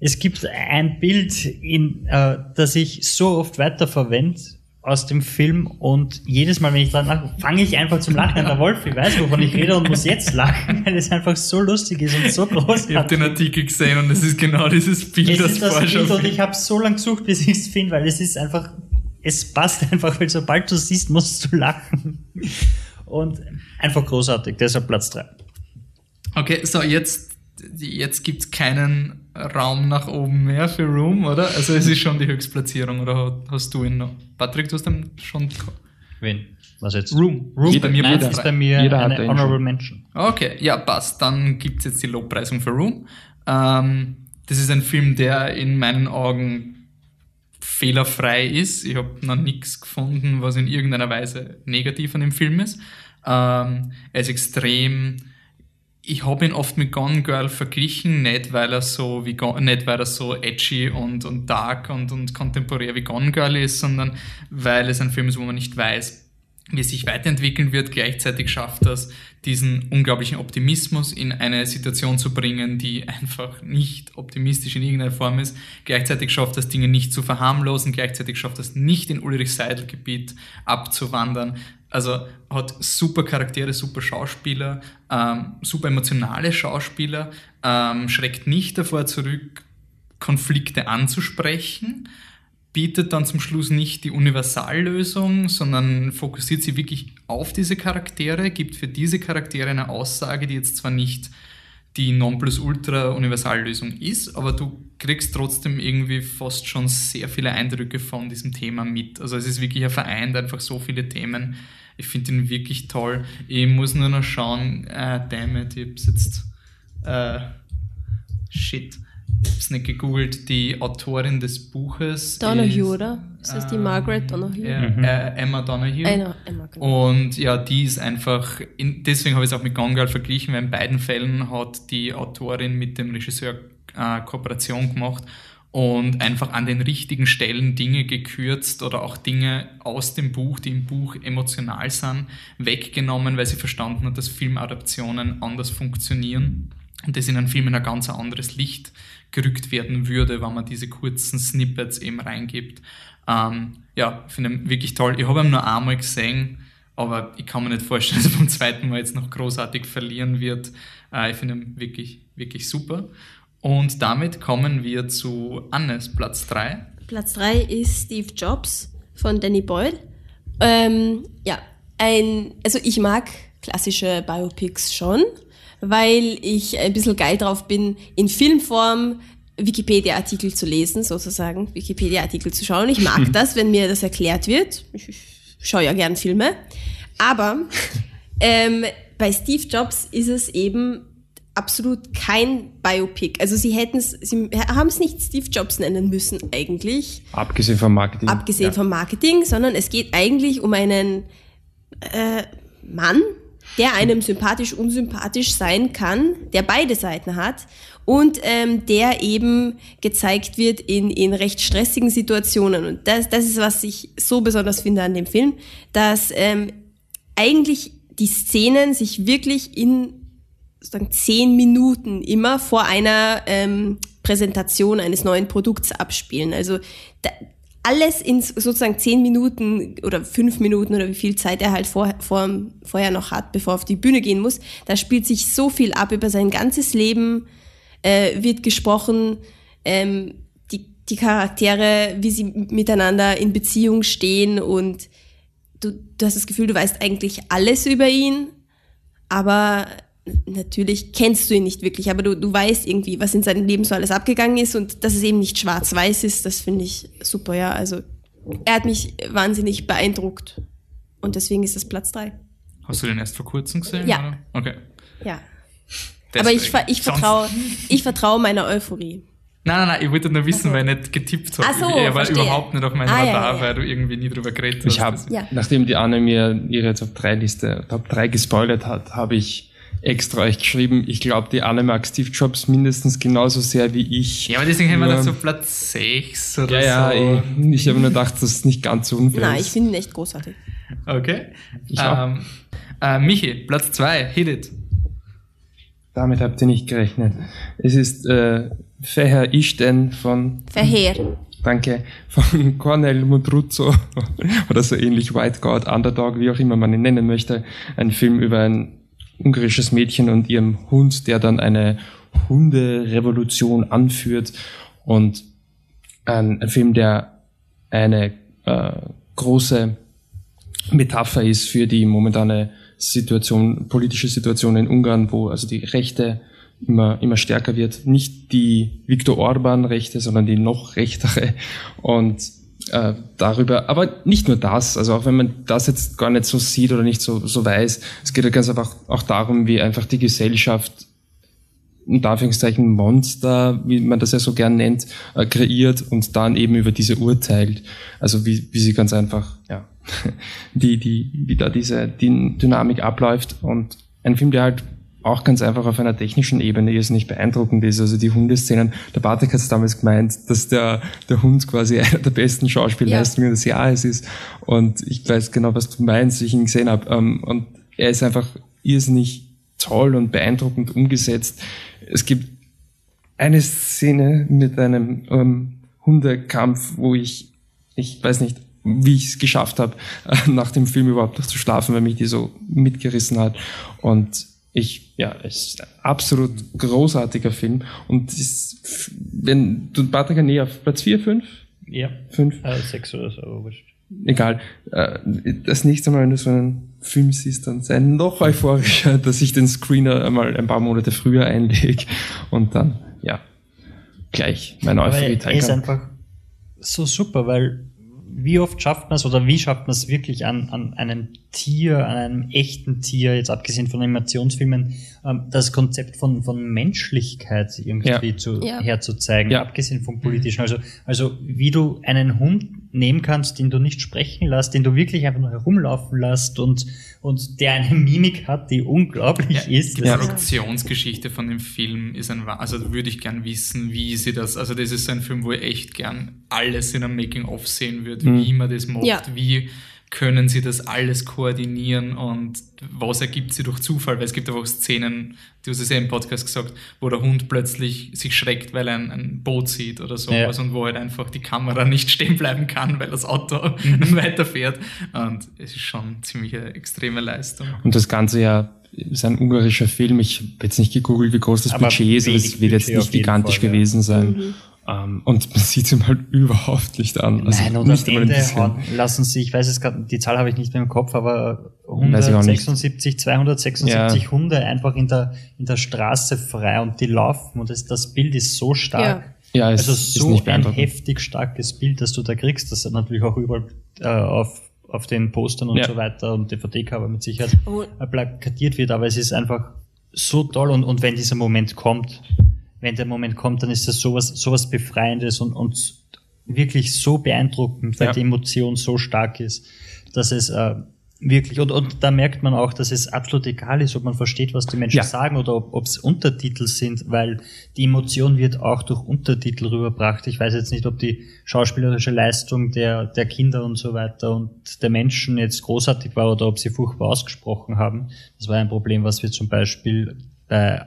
Es gibt ein Bild, in, äh, das ich so oft weiterverwende aus dem Film und jedes Mal, wenn ich dran lache, fange ich einfach zum Lachen an. Der Wolf, ich weiß, wovon ich rede und muss jetzt lachen, weil es einfach so lustig ist und so Ich habe großartig. den Artikel gesehen und es ist genau dieses Bild, Es das ist das vorher Bild und ich habe so lange gesucht, bis ich es finde, weil es ist einfach, es passt einfach, weil sobald du es siehst, musst du lachen. Und einfach großartig, deshalb Platz 3. Okay, so jetzt, jetzt gibt's keinen Raum nach oben mehr für Room, oder? Also es ist schon die Höchstplatzierung, oder hast du ihn noch? Patrick, du hast ihn schon. Wen? Was jetzt? Room. Room Jeder- bei mir Platz ist bei mir jeder eine Honorable. Mention. Okay, ja, passt. Dann gibt's jetzt die Lobpreisung für Room. Ähm, das ist ein Film, der in meinen Augen fehlerfrei ist. Ich habe noch nichts gefunden, was in irgendeiner Weise negativ an dem Film ist. Ähm, er ist extrem. Ich habe ihn oft mit Gone Girl verglichen, nicht weil er so wie nicht weil er so edgy und, und dark und, und kontemporär wie Gone Girl ist, sondern weil es ein Film ist, wo man nicht weiß, wie es sich weiterentwickeln wird. Gleichzeitig schafft das, diesen unglaublichen Optimismus in eine Situation zu bringen, die einfach nicht optimistisch in irgendeiner Form ist. Gleichzeitig schafft das, Dinge nicht zu verharmlosen. Gleichzeitig schafft das, nicht in Ulrich-Seidel-Gebiet abzuwandern. Also hat super Charaktere, super Schauspieler, ähm, super emotionale Schauspieler, ähm, schreckt nicht davor zurück, Konflikte anzusprechen, bietet dann zum Schluss nicht die Universallösung, sondern fokussiert sie wirklich auf diese Charaktere, gibt für diese Charaktere eine Aussage, die jetzt zwar nicht die Nonplusultra-Universallösung ist, aber du kriegst trotzdem irgendwie fast schon sehr viele Eindrücke von diesem Thema mit. Also es ist wirklich ein Verein, einfach so viele Themen. Ich finde ihn wirklich toll. Ich muss nur noch schauen, äh, damn it, ich hab's jetzt, äh, shit. Hab's nicht gegoogelt, die Autorin des Buches. Donahue, ist, oder? Ist das die ähm, Margaret Donahue? Ja, äh, Emma Donahue. Emma, Emma, genau. Und ja, die ist einfach, in, deswegen habe ich es auch mit Gone Girl verglichen, weil in beiden Fällen hat die Autorin mit dem Regisseur äh, Kooperation gemacht und einfach an den richtigen Stellen Dinge gekürzt oder auch Dinge aus dem Buch, die im Buch emotional sind, weggenommen, weil sie verstanden hat, dass Filmadaptionen anders funktionieren und das in einen Film in ein ganz anderes Licht gerückt werden würde, wenn man diese kurzen Snippets eben reingibt. Ähm, ja, ich finde ihn wirklich toll. Ich habe ihn nur einmal gesehen, aber ich kann mir nicht vorstellen, dass er beim zweiten Mal jetzt noch großartig verlieren wird. Äh, ich finde ihn wirklich, wirklich super. Und damit kommen wir zu Annes Platz 3. Platz 3 ist Steve Jobs von Danny Boyle. Ähm, ja, ein, also ich mag klassische Biopics schon, weil ich ein bisschen geil drauf bin, in Filmform Wikipedia-Artikel zu lesen, sozusagen, Wikipedia-Artikel zu schauen. Ich mag das, wenn mir das erklärt wird. Ich, schaue ja gern Filme. Aber ähm, bei Steve Jobs ist es eben absolut kein Biopic. Also sie hätten es, sie haben es nicht Steve Jobs nennen müssen eigentlich. Abgesehen vom Marketing. Abgesehen ja. vom Marketing, sondern es geht eigentlich um einen äh, Mann, der einem sympathisch, unsympathisch sein kann, der beide Seiten hat und ähm, der eben gezeigt wird in, in recht stressigen Situationen. Und das, das ist, was ich so besonders finde an dem Film, dass ähm, eigentlich die Szenen sich wirklich in sozusagen zehn Minuten immer vor einer ähm, Präsentation eines neuen Produkts abspielen. Also da, alles in sozusagen zehn Minuten oder fünf Minuten oder wie viel Zeit er halt vor, vor, vorher noch hat, bevor er auf die Bühne gehen muss. Da spielt sich so viel ab über sein ganzes Leben, äh, wird gesprochen, ähm, die, die Charaktere, wie sie miteinander in Beziehung stehen und du, du hast das Gefühl, du weißt eigentlich alles über ihn, aber natürlich kennst du ihn nicht wirklich, aber du, du weißt irgendwie, was in seinem Leben so alles abgegangen ist und dass es eben nicht schwarz-weiß ist, das finde ich super, ja. Also er hat mich wahnsinnig beeindruckt und deswegen ist das Platz drei. Hast du den erst vor kurzem gesehen? Ja. Oder? Okay. Ja. Deswegen. Aber ich, ver- ich vertraue ich vertraue meiner Euphorie. Nein, nein, nein, ich wollte nur wissen, so. weil ich nicht getippt habe. So, er war verstehe. überhaupt nicht auf meinem Ah, Radar, ja, ja. weil du irgendwie nie drüber geredet Ich hast. habe, Ja. nachdem die Anne mir ihre Top 3 Liste, Top 3 gespoilert hat, habe ich extra euch geschrieben, ich glaube, die Anne mag Steve Jobs mindestens genauso sehr wie ich. Ja, aber deswegen haben wir Nur- da so Platz 6 oder ja, ja, so. ich, ich habe nur gedacht, dass es nicht ganz so unfair Nein, ist. ich finde ihn echt großartig. Okay. Ähm, äh, Michi, Platz 2, hit it. Damit habt ihr nicht gerechnet. Es ist äh, Feher Ishten von, Verheer. danke, von Cornel Mudruzzo oder so ähnlich, White God, Underdog, wie auch immer man ihn nennen möchte. Ein Film über ein ungarisches Mädchen und ihrem Hund, der dann eine Hunderevolution anführt und ein, ein Film, der eine äh, große Metapher ist für die momentane Situation, politische Situation in Ungarn, wo also die Rechte immer, immer stärker wird. Nicht die Viktor Orban-Rechte, sondern die noch rechtere. Und äh, darüber, aber nicht nur das, also auch wenn man das jetzt gar nicht so sieht oder nicht so, so weiß, es geht ja ganz einfach auch darum, wie einfach die Gesellschaft unter Anführungszeichen Monster, wie man das ja so gern nennt, äh, kreiert und dann eben über diese urteilt. Also wie, wie sie ganz einfach, ja, die, die, wie da diese die Dynamik abläuft und ein Film, der halt auch ganz einfach auf einer technischen Ebene ist nicht beeindruckend ist. Also die Hundeszenen, der Bartek hat es damals gemeint, dass der, der Hund quasi einer der besten Schauspielleistungen des Jahres ist. Und ich weiß genau, was du meinst, wie ich ihn gesehen habe. Ähm, Und er ist einfach irrsinnig toll und beeindruckend umgesetzt. Es gibt eine Szene mit einem ähm, Hundekampf, wo ich, ich weiß nicht, wie ich es geschafft habe, nach dem Film überhaupt noch zu schlafen, weil mich die so mitgerissen hat. Und ich, ja, es ist ein absolut großartiger Film. Und ist, wenn du Patrick näher auf Platz 4, 5, Ja. 5, Äh, sechs oder so, aber wurscht. egal. Äh, Das nächste Mal, wenn du so einen Film siehst, dann sei noch euphorischer, dass ich den Screener einmal ein paar Monate früher einlege und dann, ja, gleich meine Euphorie teilen ist kann. einfach so super, weil wie oft schafft man es oder wie schafft man es wirklich an, an einem Tier, an einem echten Tier, jetzt abgesehen von Animationsfilmen, ähm, das Konzept von, von Menschlichkeit irgendwie Ja. zu, Ja. herzuzeigen, Ja. abgesehen vom politischen. Also, also wie du einen Hund nehmen kannst, den du nicht sprechen lässt, den du wirklich einfach nur herumlaufen lässt und, und der eine Mimik hat, die unglaublich ist. Die Produktionsgeschichte von dem Film ist ein, also da würde ich gern wissen, wie sie das, also das ist so ein Film, wo ich echt gern alles in einem Making-of sehen würde, wie man das macht, Ja. wie können sie das alles koordinieren und was ergibt sie durch Zufall, weil es gibt einfach Szenen, du hast es ja im Podcast gesagt, wo der Hund plötzlich sich schreckt, weil er ein, ein Boot sieht oder sowas Ja. und wo halt einfach die Kamera nicht stehen bleiben kann, weil das Auto weiterfährt und es ist schon ziemlich eine extreme Leistung. Und das Ganze ja ist ein ungarischer Film. Ich habe jetzt nicht gegoogelt, wie groß das Aber Budget ist, aber es wird jetzt nicht gigantisch Fall, ja. gewesen sein. Ähm, und man sieht ihm halt überhaupt nicht an. Also Nein, und nicht am Ende lassen sie, ich weiß es gerade, die Zahl habe ich nicht mehr im Kopf, aber Weiß ich auch nicht. 176, 276 Ja. Hunde einfach in der, in der Straße frei und die laufen und das, das Bild ist so stark. Ja. Ja, es Also ist so nicht ein heftig starkes Bild, das du da kriegst, das natürlich auch überall äh, auf, auf den Postern und Ja. so weiter und DVD-Cover mit Sicherheit Oh. äh, plakatiert wird, aber es ist einfach so toll und, und wenn dieser Moment kommt, wenn der Moment kommt, dann ist das sowas, sowas Befreiendes und, und wirklich so beeindruckend, weil Ja. die Emotion so stark ist, dass es äh, wirklich, und, und da merkt man auch, dass es absolut egal ist, ob man versteht, was die Menschen Ja. sagen oder ob es Untertitel sind, weil die Emotion wird auch durch Untertitel rüberbracht. Ich weiß jetzt nicht, ob die schauspielerische Leistung der, der Kinder und so weiter und der Menschen jetzt großartig war oder ob sie furchtbar ausgesprochen haben. Das war ein Problem, was wir zum Beispiel bei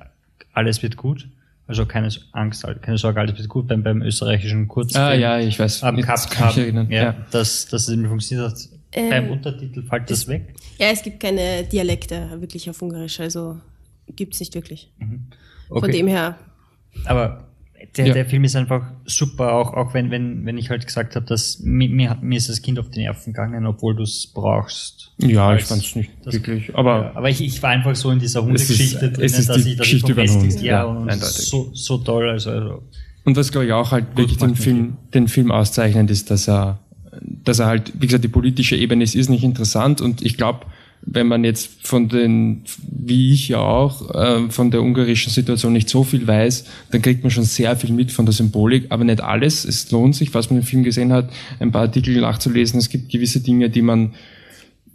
Alles wird gut, also keine Angst, keine Sorge, alles wird gut, beim, beim österreichischen Kurzfilm Ah, ja, ich weiß. am ich haben, erinnern. ja, Ja. dass, dass es funktioniert hat. Äh, beim Untertitel fällt das weg. Ja, es gibt keine Dialekte wirklich auf Ungarisch, also gibt's nicht wirklich. Von Okay. dem her, Aber der, Ja. der Film ist einfach super, auch, auch wenn, wenn, wenn ich halt gesagt habe, dass mir, mir, mir ist das Kind auf die Nerven gegangen, obwohl du es brauchst. Ja, ich Als- fand es nicht das- wirklich. Aber Ja, aber ich, ich war einfach so in dieser Hundegeschichte ist dass die ich, Geschichte ich Hund, ja, ja, und eindeutig. so, so toll, also, also Und was glaube ich auch halt wirklich den Film, den Film auszeichnet, ist, dass er, dass er halt, wie gesagt, die politische Ebene ist, ist nicht interessant und ich glaube, wenn man jetzt von den, wie ich ja auch, äh, von der ungarischen Situation nicht so viel weiß, dann kriegt man schon sehr viel mit von der Symbolik, aber nicht alles. Es lohnt sich, was man im Film gesehen hat, ein paar Artikel nachzulesen. Es gibt gewisse Dinge, die man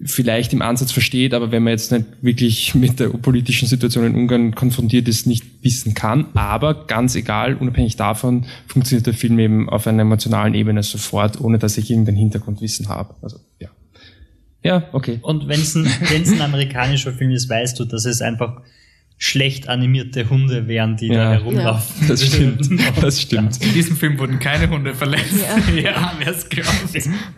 vielleicht im Ansatz versteht, aber wenn man jetzt nicht wirklich mit der politischen Situation in Ungarn konfrontiert ist, nicht wissen kann. Aber ganz egal, unabhängig davon, funktioniert der Film eben auf einer emotionalen Ebene sofort, ohne dass ich irgendein Hintergrundwissen habe. Also, ja. Ja, okay. Und wenn es ein, wenn's ein amerikanischer Film ist, weißt du, dass es einfach schlecht animierte Hunde wären, die da Ja. herumlaufen. Das stimmt. Das stimmt. In diesem Film wurden keine Hunde verletzt. Ja. ja wer es glaubt.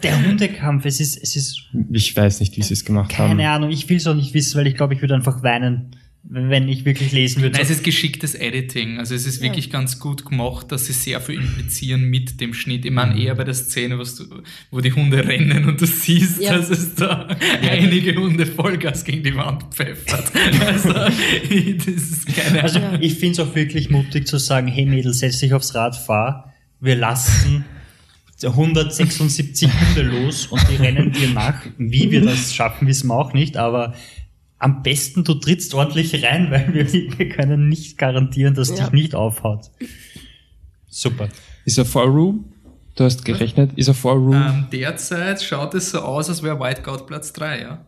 Der Hundekampf, es ist, es ist Ich weiß nicht, wie sie es gemacht keine haben. Ahnung, ich will es auch nicht wissen, weil ich glaube, ich würde einfach weinen, wenn ich wirklich lesen würde. Nein, es ist geschicktes Editing. Also es ist wirklich ganz gut gemacht, dass sie sehr viel implizieren mit dem Schnitt. Ich meine eher bei der Szene, was du, wo die Hunde rennen und du siehst, Ja. dass es da einige Hunde Vollgas gegen die Wand pfeffert. Also das ist keine Also ich finde es auch wirklich mutig zu sagen, hey Mädel, setz dich aufs Rad, fahr, wir lassen 176 Hunde los und die rennen dir nach. Wie wir das schaffen, wissen wir auch nicht, aber am besten du trittst ordentlich rein, weil wir, wir können nicht garantieren, dass Ja. dich nicht aufhaut. Super. Ist er vor Room? Du hast gerechnet. Ist er vor Room? Ähm, derzeit schaut es so aus, als wäre White God Platz 3, ja.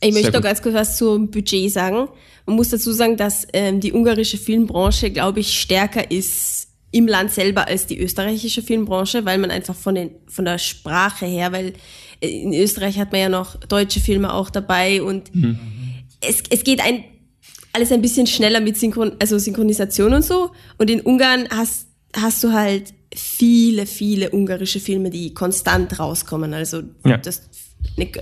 Ich möchte noch ganz kurz was zum Budget sagen. Man muss dazu sagen, dass ähm, die ungarische Filmbranche, glaube ich, stärker ist im Land selber als die österreichische Filmbranche, weil man einfach von, den, von der Sprache her, weil äh, in Österreich hat man ja noch deutsche Filme auch dabei und es, es geht ein, alles ein bisschen schneller mit Synchron, also Synchronisation und so. Und in Ungarn hast, hast du halt viele, viele ungarische Filme, die konstant rauskommen. Also Ja. das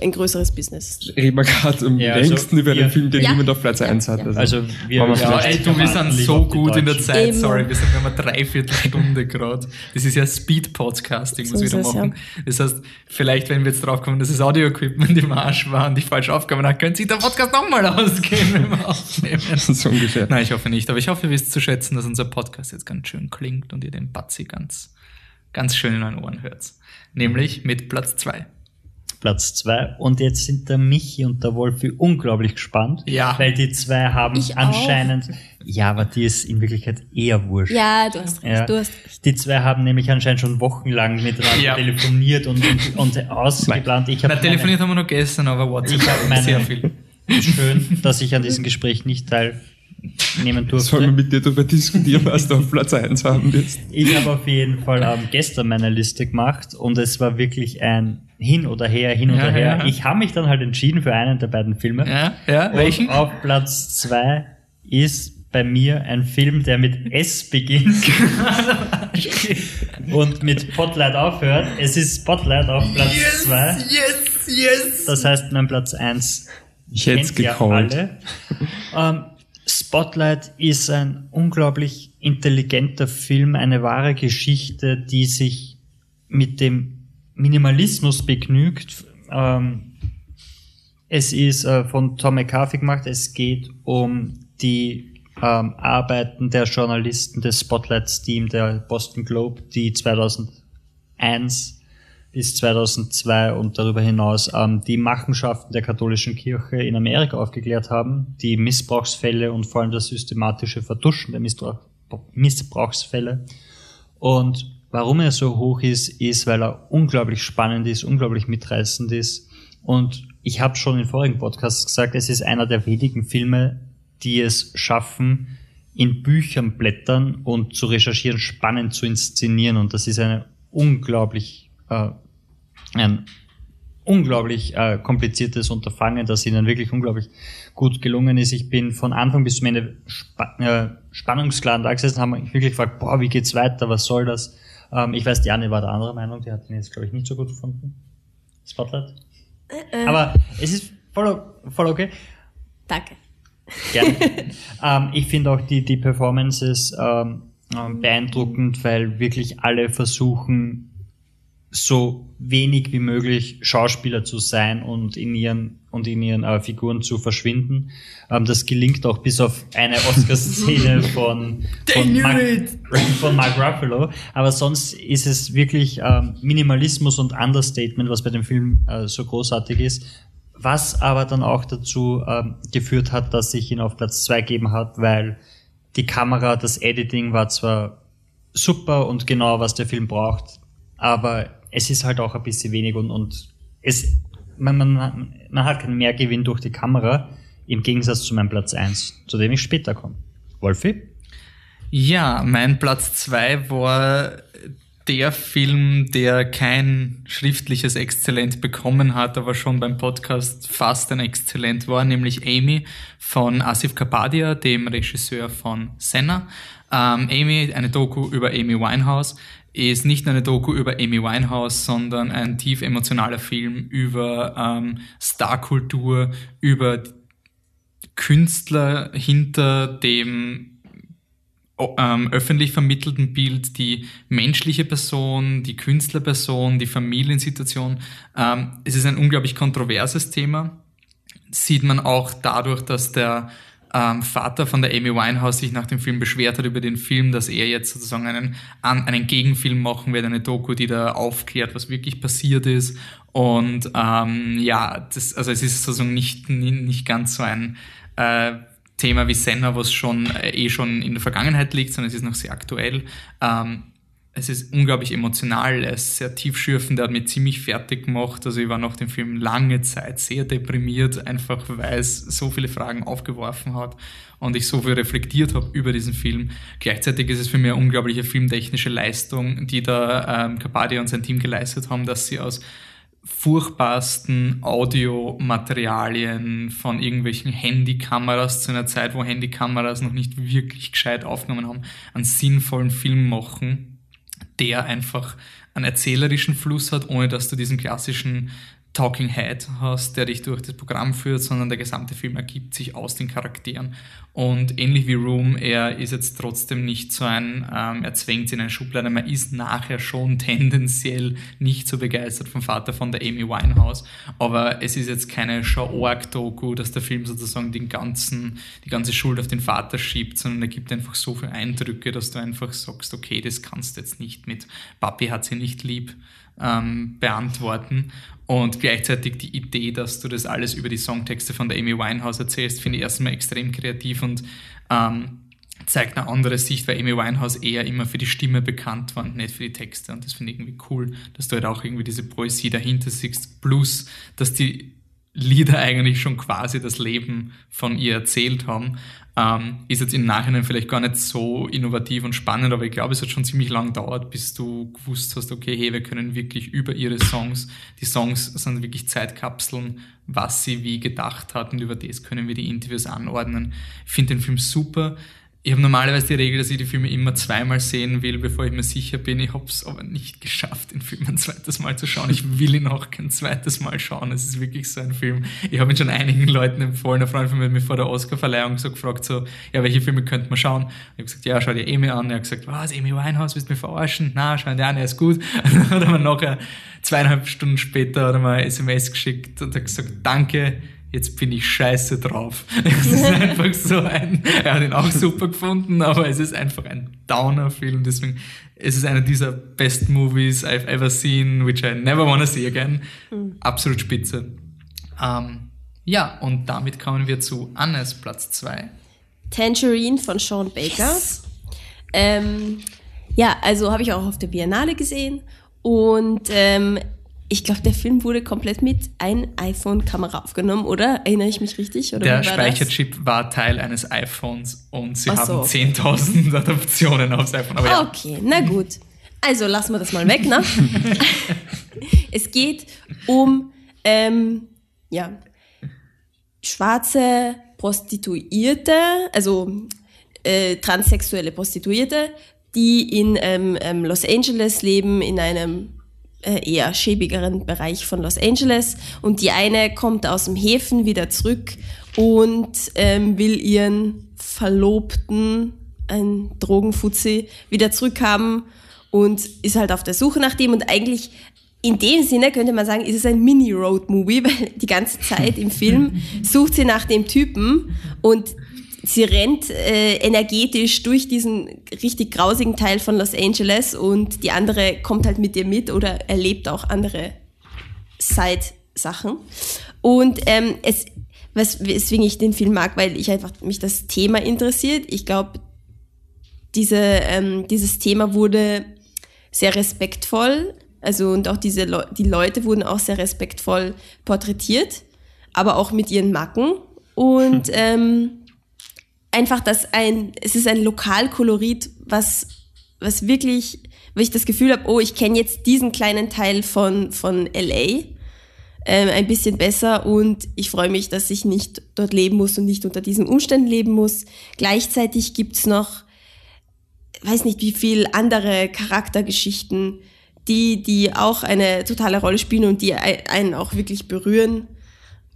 ein, größeres Business. Reden wir gerade am Ja, also längsten über wir- den Film, den Ja. niemand auf Platz 1 hat. Ja. Also wir wir ja, Ja, ey, du, wir sind so gut in der. Zeit, Eben. sorry, wir sind wir haben eine Dreiviertelstunde gerade. Das ist ja Speed-Podcasting, was wir da ja. machen. Das heißt, vielleicht, wenn wir jetzt drauf kommen, dass das Audio-Equipment im Arsch war und ich falsch aufgekommen habe, könnte sich der Podcast nochmal ausgehen, wenn wir aufnehmen. so ungefähr. Nein, ich hoffe nicht, aber ich hoffe, ihr wisst zu schätzen, dass unser Podcast jetzt ganz schön klingt und ihr den Batzi ganz ganz schön in euren Ohren hört. Nämlich mit Platz 2. Platz 2. Und jetzt sind der Michi und der Wolfi unglaublich gespannt. Ja. Weil die zwei haben Ich auch. anscheinend. Ja, aber die ist in Wirklichkeit eher wurscht. Ja, du hast recht, Ja. du hast recht. Die zwei haben nämlich anscheinend schon wochenlang miteinander Ja. telefoniert und, und, und ausgeplant. Ich Na, habe telefoniert haben wir noch gestern, aber WhatsApp Ich meine- sehr viel. schön, dass ich an diesem Gespräch nicht teilnehmen Sollen wir durfte. mit dir darüber diskutieren, was du auf Platz 1 haben willst? Ich habe auf jeden Fall ähm, gestern meine Liste gemacht und es war wirklich ein Hin oder Her, hin Ja, oder her. ja. Ich habe mich dann halt entschieden für einen der beiden Filme. Ja, ja, welchen? Und auf Platz zwei ist bei mir ein Film, der mit S beginnt und mit Spotlight aufhört. Es ist Spotlight auf Platz zwei. yes, yes. Das heißt, mein Platz eins Ich hätte es gecallt. alle. Ähm, Spotlight ist ein unglaublich intelligenter Film, eine wahre Geschichte, die sich mit dem Minimalismus begnügt. Ähm, es ist äh, von Tom McCarthy gemacht. Es geht um die ähm, Arbeiten der Journalisten des Spotlight-Team der Boston Globe, die 2001 bis 2002 und darüber hinaus ähm, die Machenschaften der katholischen Kirche in Amerika aufgeklärt haben, die Missbrauchsfälle und vor allem das systematische Vertuschen der Missbrauch, Missbrauchsfälle. Und warum er so hoch ist, ist, weil er unglaublich spannend ist, unglaublich mitreißend ist. Und ich habe schon in vorigen Podcasts gesagt, es ist einer der wenigen Filme, die es schaffen, in Büchern blättern und zu recherchieren, spannend zu inszenieren. Und das ist eine unglaublich, äh, ein unglaublich äh, kompliziertes Unterfangen, das ihnen wirklich unglaublich gut gelungen ist. Ich bin von Anfang bis zum Ende spa äh, spannungsklar da gesessen, haben mich wirklich gefragt, boah, wie geht's weiter, was soll das? Ähm, ich weiß, die Anne war der anderer Meinung, die hat ihn jetzt, glaube ich, nicht so gut gefunden. Spotlight. Aber es ist voll, voll okay. Danke. Gerne. ähm, ich finde auch die, die Performances ähm, ähm, beeindruckend, weil wirklich alle versuchen, so wenig wie möglich Schauspieler zu sein und in ihren und in ihren äh, Figuren zu verschwinden. Ähm, das gelingt auch bis auf eine Oscar-Szene von, von, Mark, von Mark Ruffalo. Aber sonst ist es wirklich ähm, Minimalismus und Understatement, was bei dem Film äh, so großartig ist. Was aber dann auch dazu ähm, geführt hat, dass sich ihn auf Platz zwei gegeben hat, weil die Kamera, das Editing war zwar super und genau, was der Film braucht, aber es ist halt auch ein bisschen wenig und, und es, man, man, man hat keinen Mehrgewinn durch die Kamera, im Gegensatz zu meinem Platz eins, zu dem ich später komme. Wolfi? Ja, mein Platz 2 war der Film, der kein schriftliches Exzellent bekommen hat, aber schon beim Podcast fast ein Exzellent war, nämlich Amy von Asif Kapadia, dem Regisseur von Senna. Ähm, Amy, eine Doku über Amy Winehouse, ist nicht nur eine Doku über Amy Winehouse, sondern ein tief emotionaler Film über ähm, Starkultur, über Künstler hinter dem ähm, öffentlich vermittelten Bild, die menschliche Person, die Künstlerperson, die Familiensituation. Ähm, es ist ein unglaublich kontroverses Thema. Sieht man auch dadurch, dass der ähm, Vater von der Amy Winehouse sich nach dem Film beschwert hat über den Film, dass er jetzt sozusagen einen, einen Gegenfilm machen wird, eine Doku, die da aufklärt, was wirklich passiert ist. Und ähm, ja, das, also es ist sozusagen nicht, nicht ganz so ein äh, Thema wie Senna, was schon äh, eh schon in der Vergangenheit liegt, sondern es ist noch sehr aktuell. Ähm, es ist unglaublich emotional, er ist sehr tiefschürfend, er hat mich ziemlich fertig gemacht. Also ich war nach dem Film lange Zeit sehr deprimiert, einfach weil es so viele Fragen aufgeworfen hat und ich so viel reflektiert habe über diesen Film. Gleichzeitig ist es für mich eine unglaubliche filmtechnische Leistung, die da ähm, Kapadia und sein Team geleistet haben, dass sie aus furchtbarsten Audiomaterialien von irgendwelchen Handykameras zu einer Zeit, wo Handykameras noch nicht wirklich gescheit aufgenommen haben, einen sinnvollen Film machen, der einfach einen erzählerischen Fluss hat, ohne dass du diesen klassischen Talking Head hast, der dich durch das Programm führt, sondern der gesamte Film ergibt sich aus den Charakteren. Und ähnlich wie Room, er ist jetzt trotzdem nicht so ein, ähm, er zwängt in eine Schublade, man ist nachher schon tendenziell nicht so begeistert vom Vater von der Amy Winehouse. Aber es ist jetzt keine Show-Org-Doku, dass der Film sozusagen den ganzen, die ganze Schuld auf den Vater schiebt, sondern er gibt einfach so viele Eindrücke, dass du einfach sagst, okay, das kannst du jetzt nicht mit Papi hat sie nicht lieb ähm, beantworten. Und gleichzeitig die Idee, dass du das alles über die Songtexte von der Amy Winehouse erzählst, finde ich erstmal extrem kreativ und ähm, zeigt eine andere Sicht, weil Amy Winehouse eher immer für die Stimme bekannt war und nicht für die Texte. Und das finde ich irgendwie cool, dass du halt auch irgendwie diese Poesie dahinter siehst. Plus, dass die Lieder eigentlich schon quasi das Leben von ihr erzählt haben. Ähm, ist jetzt im Nachhinein vielleicht gar nicht so innovativ und spannend, aber ich glaube, es hat schon ziemlich lang gedauert, bis du gewusst hast, okay, hey, wir können wirklich über ihre Songs, die Songs sind wirklich Zeitkapseln, was sie wie gedacht hat und über das können wir die Interviews anordnen. Ich finde den Film super. Ich habe normalerweise die Regel, dass ich die Filme immer zweimal sehen will, bevor ich mir sicher bin. Ich habe es aber nicht geschafft, den Film ein zweites Mal zu schauen. Ich will ihn auch kein zweites Mal schauen. Es ist wirklich so ein Film. Ich habe ihn schon einigen Leuten empfohlen. Ein Freund von mir hat mich vor der Oscarverleihung so gefragt, so, ja, welche Filme könnte man schauen? Ich habe gesagt, ja, schau dir Amy an. Er hat gesagt, was, Amy Winehouse, willst du mich verarschen? Na, schau dir an, er ist gut. dann hat er mir nachher zweieinhalb Stunden später hat er mir SMS geschickt und hat gesagt, danke, jetzt bin ich scheiße drauf. Es ist einfach so ein, er hat ihn auch super gefunden, aber es ist einfach ein Downer-Film, deswegen es ist einer dieser best Movies I've ever seen, which I never wanna see again. Mhm. Absolut spitze. Ähm, ja, und damit kommen wir zu Annes Platz 2. Tangerine von Sean Baker. Yes. Ähm, ja, also habe ich auch auf der Biennale gesehen und ähm, ich glaube, der Film wurde komplett mit ein iPhone-Kamera aufgenommen, oder? Erinnere ich mich richtig? Oder der war Speicherchip das? war Teil eines iPhones und sie Ach haben 10.000 Adaptionen aufs iPhone. Aber ja. Okay, na gut. Also lassen wir das mal weg, ne? es geht um ähm, ja, schwarze Prostituierte, also äh, transsexuelle Prostituierte, die in ähm, ähm Los Angeles leben, in einem eher schäbigeren Bereich von Los Angeles. Und die eine kommt aus dem Häfen wieder zurück und ähm, will ihren Verlobten, ein Drogenfuzzi, wieder zurückhaben und ist halt auf der Suche nach dem und eigentlich in dem Sinne könnte man sagen, ist es ein Mini-Road-Movie, weil die ganze Zeit im Film sucht sie nach dem Typen und sie rennt äh, energetisch durch diesen richtig grausigen Teil von Los Angeles und die andere kommt halt mit ihr mit oder erlebt auch andere Side-Sachen. Und ähm, es, was, weswegen ich den Film mag, weil ich einfach mich das Thema interessiert. Ich glaube, diese, ähm, dieses Thema wurde sehr respektvoll, also und auch diese Le die Leute wurden auch sehr respektvoll porträtiert, aber auch mit ihren Macken. Und ähm, einfach, dass ein, es ist ein Lokalkolorit, was, was wirklich, wo ich das Gefühl habe, oh, ich kenne jetzt diesen kleinen Teil von, von LA ähm, ein bisschen besser und ich freue mich, dass ich nicht dort leben muss und nicht unter diesen Umständen leben muss. Gleichzeitig gibt's noch, weiß nicht wie viel andere Charaktergeschichten, die, die auch eine totale Rolle spielen und die einen auch wirklich berühren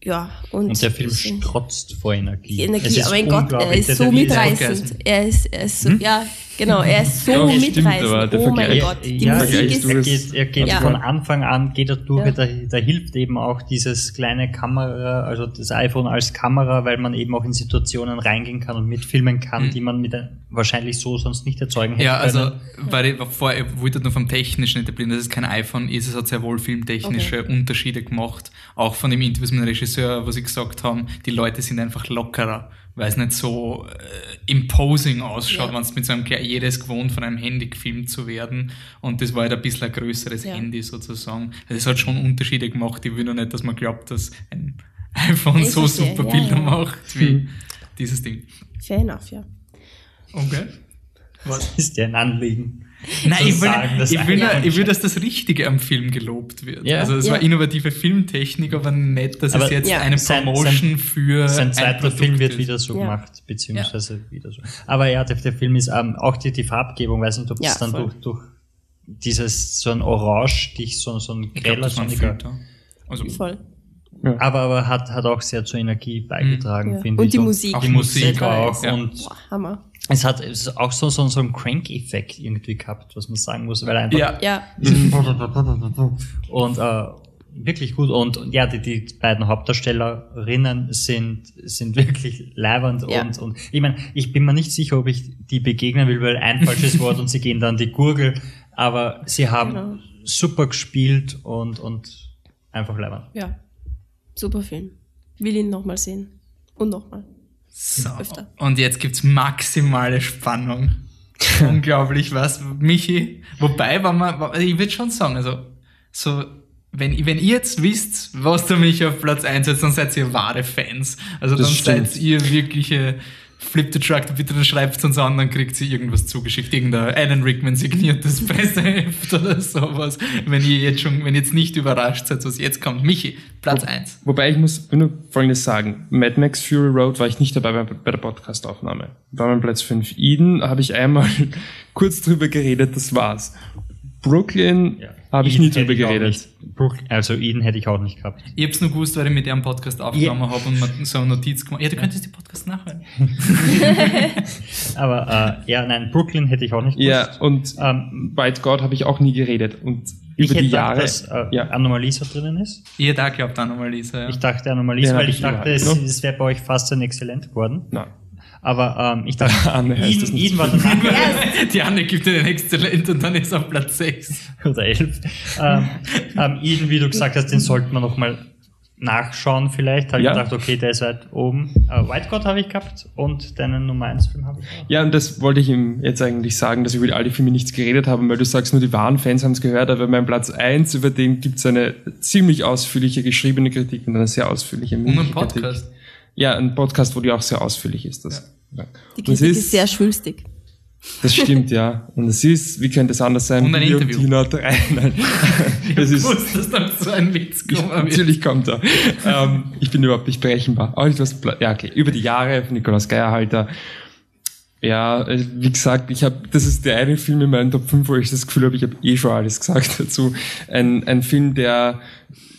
ja, und, und der Film strotzt vor Energie. Energie, oh mein Gott, er ist so mitreißend. Er ist, er ist so, hm? ja, genau, er ist so ja, mitreißend. Stimmt, oh mein Gott, die ja, Musik ist... Er geht, er geht ja. von Anfang an, geht er durch, ja. da, da hilft eben auch dieses kleine Kamera, also das iPhone als Kamera, weil man eben auch in Situationen reingehen kann und mitfilmen kann, mhm. die man mit wahrscheinlich so sonst nicht erzeugen hätte Ja, also, weil ich vor, ich wollte nur vom Technischen etablieren, dass es kein iPhone ist, es hat sehr wohl filmtechnische okay. Unterschiede gemacht, auch von dem Interview mit dem Regisseur, was sie gesagt haben, die Leute sind einfach lockerer weil es nicht so äh, imposing ausschaut, ja. wenn es mit so einem jedes gewohnt von einem Handy gefilmt zu werden. Und das war halt ein bisschen ein größeres ja. Handy sozusagen. Also es hat schon Unterschiede gemacht. Ich will nur nicht, dass man glaubt, dass ein iPhone so super ja, Bilder macht wie hm. dieses Ding. Fair enough, ja. Okay. Was ist dir ein Anliegen? Nein, ich will, sagen, ich, will, ich will, dass das Richtige am Film gelobt wird. Ja. Also es ja. war innovative Filmtechnik, aber nicht, dass aber es jetzt ja. eine Promotion sein, für sein zweiter Film wird ist. wieder so gemacht, beziehungsweise wieder so. Aber ja, der, der Film ist ähm, auch die, die Farbgebung, weiß nicht, ob es dann durch, durch dieses so ein Orange, dich so, so ein greller sonniger Also Voll. Aber, aber hat, hat auch sehr zur Energie beigetragen, Ja. finde Und ich. die Musik. Die Auch Musik Musik auch. ja. Und Boah, Hammer. es hat es ist auch so, so, so einen Crank-Effekt irgendwie gehabt, was man sagen muss, weil einfach ja, Ja, und äh, wirklich gut. Und und ja, die, die beiden Hauptdarstellerinnen sind, sind wirklich leibend. Ja. Und, und ich meine, ich bin mir nicht sicher, ob ich die begegnen will, weil ein falsches Wort und sie gehen dann die Gurgel. Aber sie haben Genau. super gespielt und, und einfach leibend. ja. Super Film. Will ihn nochmal sehen. Und nochmal. So. Öfter. Und jetzt gibt's maximale Spannung. Unglaublich was, Michi. Wobei, wenn man, ich würde schon sagen, also, so, wenn, wenn ihr jetzt wisst, was der Michi auf Platz 1 setzt, dann seid ihr wahre Fans. Also Das dann stimmt. seid ihr wirkliche Flip the Truck, bitte dann schreibt uns an, dann kriegt sie irgendwas zugeschickt, irgendein Alan Rickman signiertes Presseheft oder sowas. Wenn ihr jetzt schon, wenn ihr jetzt nicht überrascht seid, was jetzt kommt. Michi, Platz 1. Wobei ich muss nur Folgendes sagen. Mad Max Fury Road war ich nicht dabei bei, bei der Podcastaufnahme. War mein Platz 5. Eden habe ich einmal kurz drüber geredet, das war's. Brooklyn habe ich nie hätte drüber ich geredet. Also Eden hätte ich auch nicht gehabt. Ich hab's nur gewusst, weil ich mit dir einen Podcast aufgenommen habe und mir so eine Notiz gemacht. Ja, du könntest die Podcast nachhören. Aber äh, ja, nein, Brooklyn hätte ich auch nicht Ja, gewusst. und Ähm, White God habe ich auch nie geredet. Und ich über hätte die gedacht, Jahre. dass äh, ja. Anomalie so drinnen ist. Ihr da glaubt an Anomalisa, ja. Ich dachte Anomalie, Den weil ich ich dachte, es, es wäre bei euch fast ein Exzellent geworden. Nein. Aber ähm, ich dachte, Anne heißt das Eden, nicht. Eden war danach Die Anne gibt dir den Exzellent und dann ist er auf Platz 6. oder elf. Ähm, ähm, Eden, wie du gesagt hast, den sollten wir nochmal nachschauen vielleicht. Habe Ja. ich gedacht, okay, der ist weit oben. Äh, White God habe ich gehabt und deinen Nummer 1 Film habe ich auch. Ja, und das wollte ich ihm jetzt eigentlich sagen, dass ich über all die Filme nichts geredet habe, weil du sagst, nur die wahren Fans haben es gehört, aber mein Platz 1, über den gibt es eine ziemlich ausführliche geschriebene Kritik und eine sehr ausführliche Und ein mündliche Kritik. Ja, ein Podcast, wo die auch sehr ausführlich ist. Das, ja. Die Und Kritik ist, sehr schwülstig. Das stimmt, ja. Und es ist, wie könnte es anders sein? Und ein Interview. Tina 3. Nein. Es Ich ist, wusste, dass dann so ein Witz wird. natürlich kommt er. ähm, ich bin überhaupt nicht berechenbar. Aber etwas, ja, okay. Über die Jahre, Nikolaus Geierhalter. Ja, äh, wie gesagt, ich habe, das ist der eine Film in meinen Top 5, wo ich das Gefühl habe, ich habe eh schon alles gesagt dazu. Ein, ein Film, der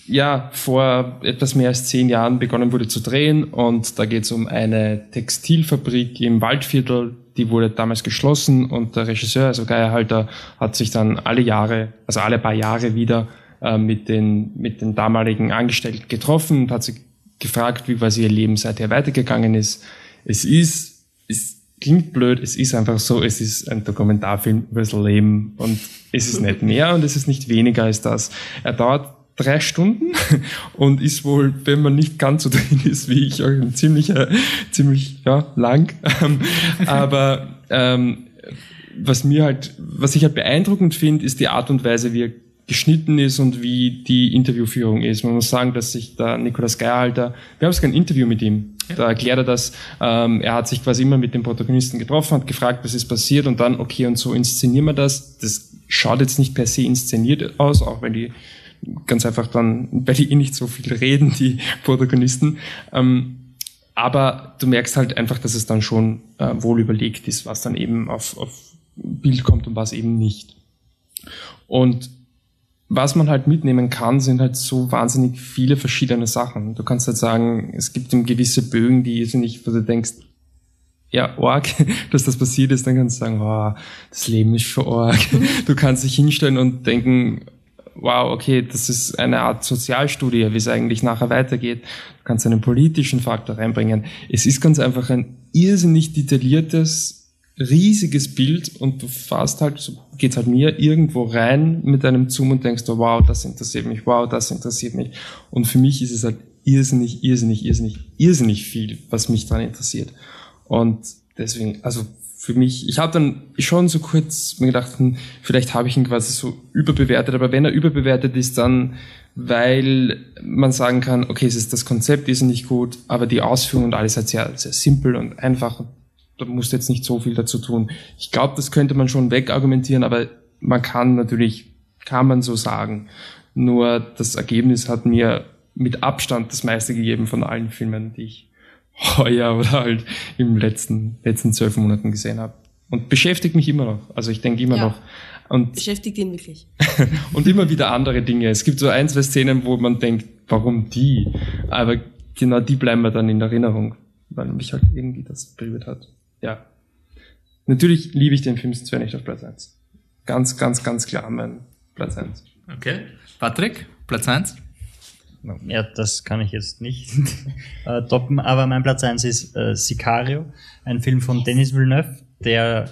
ja vor etwas mehr als zehn Jahren begonnen wurde zu drehen und da geht es um eine Textilfabrik im Waldviertel, die wurde damals geschlossen und der Regisseur, also Geierhalter, hat sich dann alle Jahre, also alle paar Jahre wieder äh, mit den mit den damaligen Angestellten getroffen und hat sich gefragt, wie quasi ihr Leben seither weitergegangen ist. Es ist, es klingt blöd, es ist einfach so, es ist ein Dokumentarfilm über das Leben und es ist nicht mehr und es ist nicht weniger als das. Er dauert drei Stunden und ist wohl, wenn man nicht ganz so drin ist wie ich, auch ein ziemlicher, ziemlich ja, lang. Ähm, Aber ähm, was mir halt, was ich halt beeindruckend finde, ist die Art und Weise, wie er geschnitten ist und wie die Interviewführung ist. Man muss sagen, dass sich da Nikolaus Geierhalter, wir haben sogar ein Interview mit ihm, da erklärt er das, ähm, er hat sich quasi immer mit dem Protagonisten getroffen, hat gefragt, was ist passiert und dann, okay, und so inszenieren wir das. Das schaut jetzt nicht per se inszeniert aus, auch wenn die ganz einfach dann, weil die eh nicht so viel reden, die Protagonisten. Ähm, aber du merkst halt einfach, dass es dann schon äh, wohl überlegt ist, was dann eben auf, auf Bild kommt und was eben nicht. Und was man halt mitnehmen kann, sind halt so wahnsinnig viele verschiedene Sachen. Du kannst halt sagen, es gibt eben gewisse Bögen, die jetzt nicht, wo du denkst, ja, arg, dass das passiert ist, dann kannst du sagen, wow, das Leben ist schon arg. Du kannst dich hinstellen und denken, wow, okay, das ist eine Art Sozialstudie, wie es eigentlich nachher weitergeht. Du kannst einen politischen Faktor reinbringen. Es ist ganz einfach ein irrsinnig detailliertes, riesiges Bild und du fährst halt, so geht's halt mir, irgendwo rein mit einem Zoom und denkst, oh, wow, das interessiert mich, wow, das interessiert mich. Und für mich ist es halt irrsinnig, irrsinnig, irrsinnig, irrsinnig viel, was mich daran interessiert. Und deswegen, also für mich, ich habe dann schon so kurz mir gedacht, hm, vielleicht habe ich ihn quasi so überbewertet, aber wenn er überbewertet ist, dann weil man sagen kann, okay, es ist das Konzept ist nicht gut, aber die Ausführung und alles halt sehr, sehr simpel und einfach. Da musst du jetzt nicht so viel dazu tun. Ich glaube, das könnte man schon wegargumentieren, aber man kann natürlich, kann man so sagen. Nur das Ergebnis hat mir mit Abstand das meiste gegeben von allen Filmen, die ich heuer oder halt im letzten, letzten zwölf Monaten gesehen habe. Und beschäftigt mich immer noch. Also ich denke immer Ja. noch. Und Beschäftigt ihn wirklich. und immer wieder andere Dinge. Es gibt so ein, zwei Szenen, wo man denkt, warum die? Aber genau die bleiben mir dann in Erinnerung, weil mich halt irgendwie das berührt hat. Ja. Natürlich liebe ich den Film zwar nicht auf Platz 1. Ganz, ganz, ganz klar mein Platz 1. Okay. Patrick, Platz 1? Ja, das kann ich jetzt nicht äh, toppen, aber mein Platz 1 ist äh, Sicario, ein Film von Denis Villeneuve, der,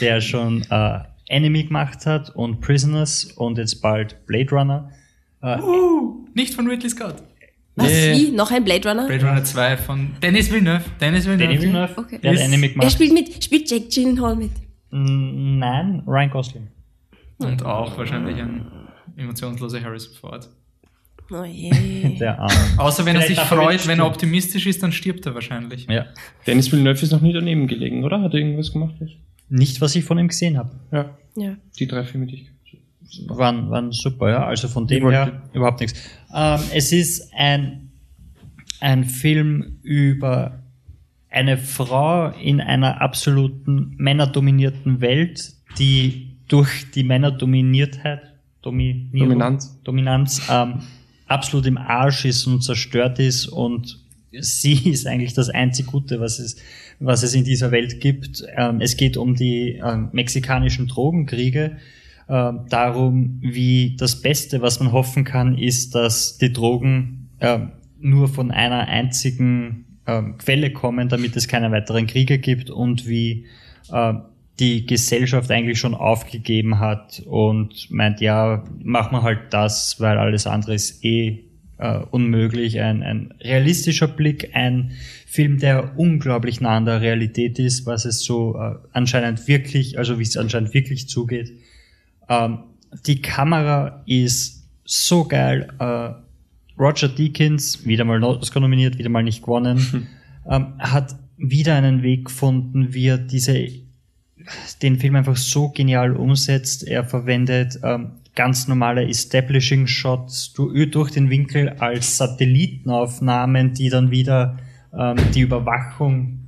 der schon äh, Enemy gemacht hat und Prisoners und jetzt bald Blade Runner. Äh, Uh, nicht von Ridley Scott. Was? Nee. Wie? Noch ein Blade Runner? Blade Runner 2 von Dennis Villeneuve. Dennis Villeneuve. Denis Villeneuve, Okay. der hat Enemy Er gemacht. spielt mit, spielt Jack Gyllenhaal mit. Nein, Ryan Gosling. Und auch wahrscheinlich ein emotionsloser Harrison Ford. Oh je. Der Arm. Außer wenn er Vielleicht sich er freut, nicht wenn er optimistisch ist, dann stirbt er wahrscheinlich. Ja. Dennis Villeneuve ist noch nie daneben gelegen, oder? Hat er irgendwas gemacht? Nicht, was ich von ihm gesehen habe. Ja, ja. die drei Filme, die ich Waren, waren super, ja. Also von dem wollte- her überhaupt nichts. Ähm, es ist ein, ein Film über eine Frau in einer absoluten männerdominierten Welt, die durch die Männerdominiertheit, Dominierung, Dominanz. Dominanz ähm, absolut im Arsch ist und zerstört ist und sie ist eigentlich das einzig Gute, was es, was es in dieser Welt gibt. Ähm, es geht um die ähm, mexikanischen Drogenkriege, ähm, darum, wie das Beste, was man hoffen kann, ist, dass die Drogen ähm, nur von einer einzigen ähm, Quelle kommen, damit es keine weiteren Kriege gibt und wie äh, die Gesellschaft eigentlich schon aufgegeben hat und meint, ja, mach mal halt das, weil alles andere ist eh äh, unmöglich. Ein, ein realistischer Blick, ein Film, der unglaublich nah an der Realität ist, was es so äh, anscheinend wirklich, also wie es anscheinend wirklich zugeht. Ähm, die Kamera ist so geil. Äh, Roger Deakins, wieder mal Oscar nominiert, wieder mal nicht gewonnen, ähm, hat wieder einen Weg gefunden, wie er diese, den Film einfach so genial umsetzt. Er verwendet ähm, ganz normale Establishing Shots du- durch den Winkel als Satellitenaufnahmen, die dann wieder ähm, die Überwachung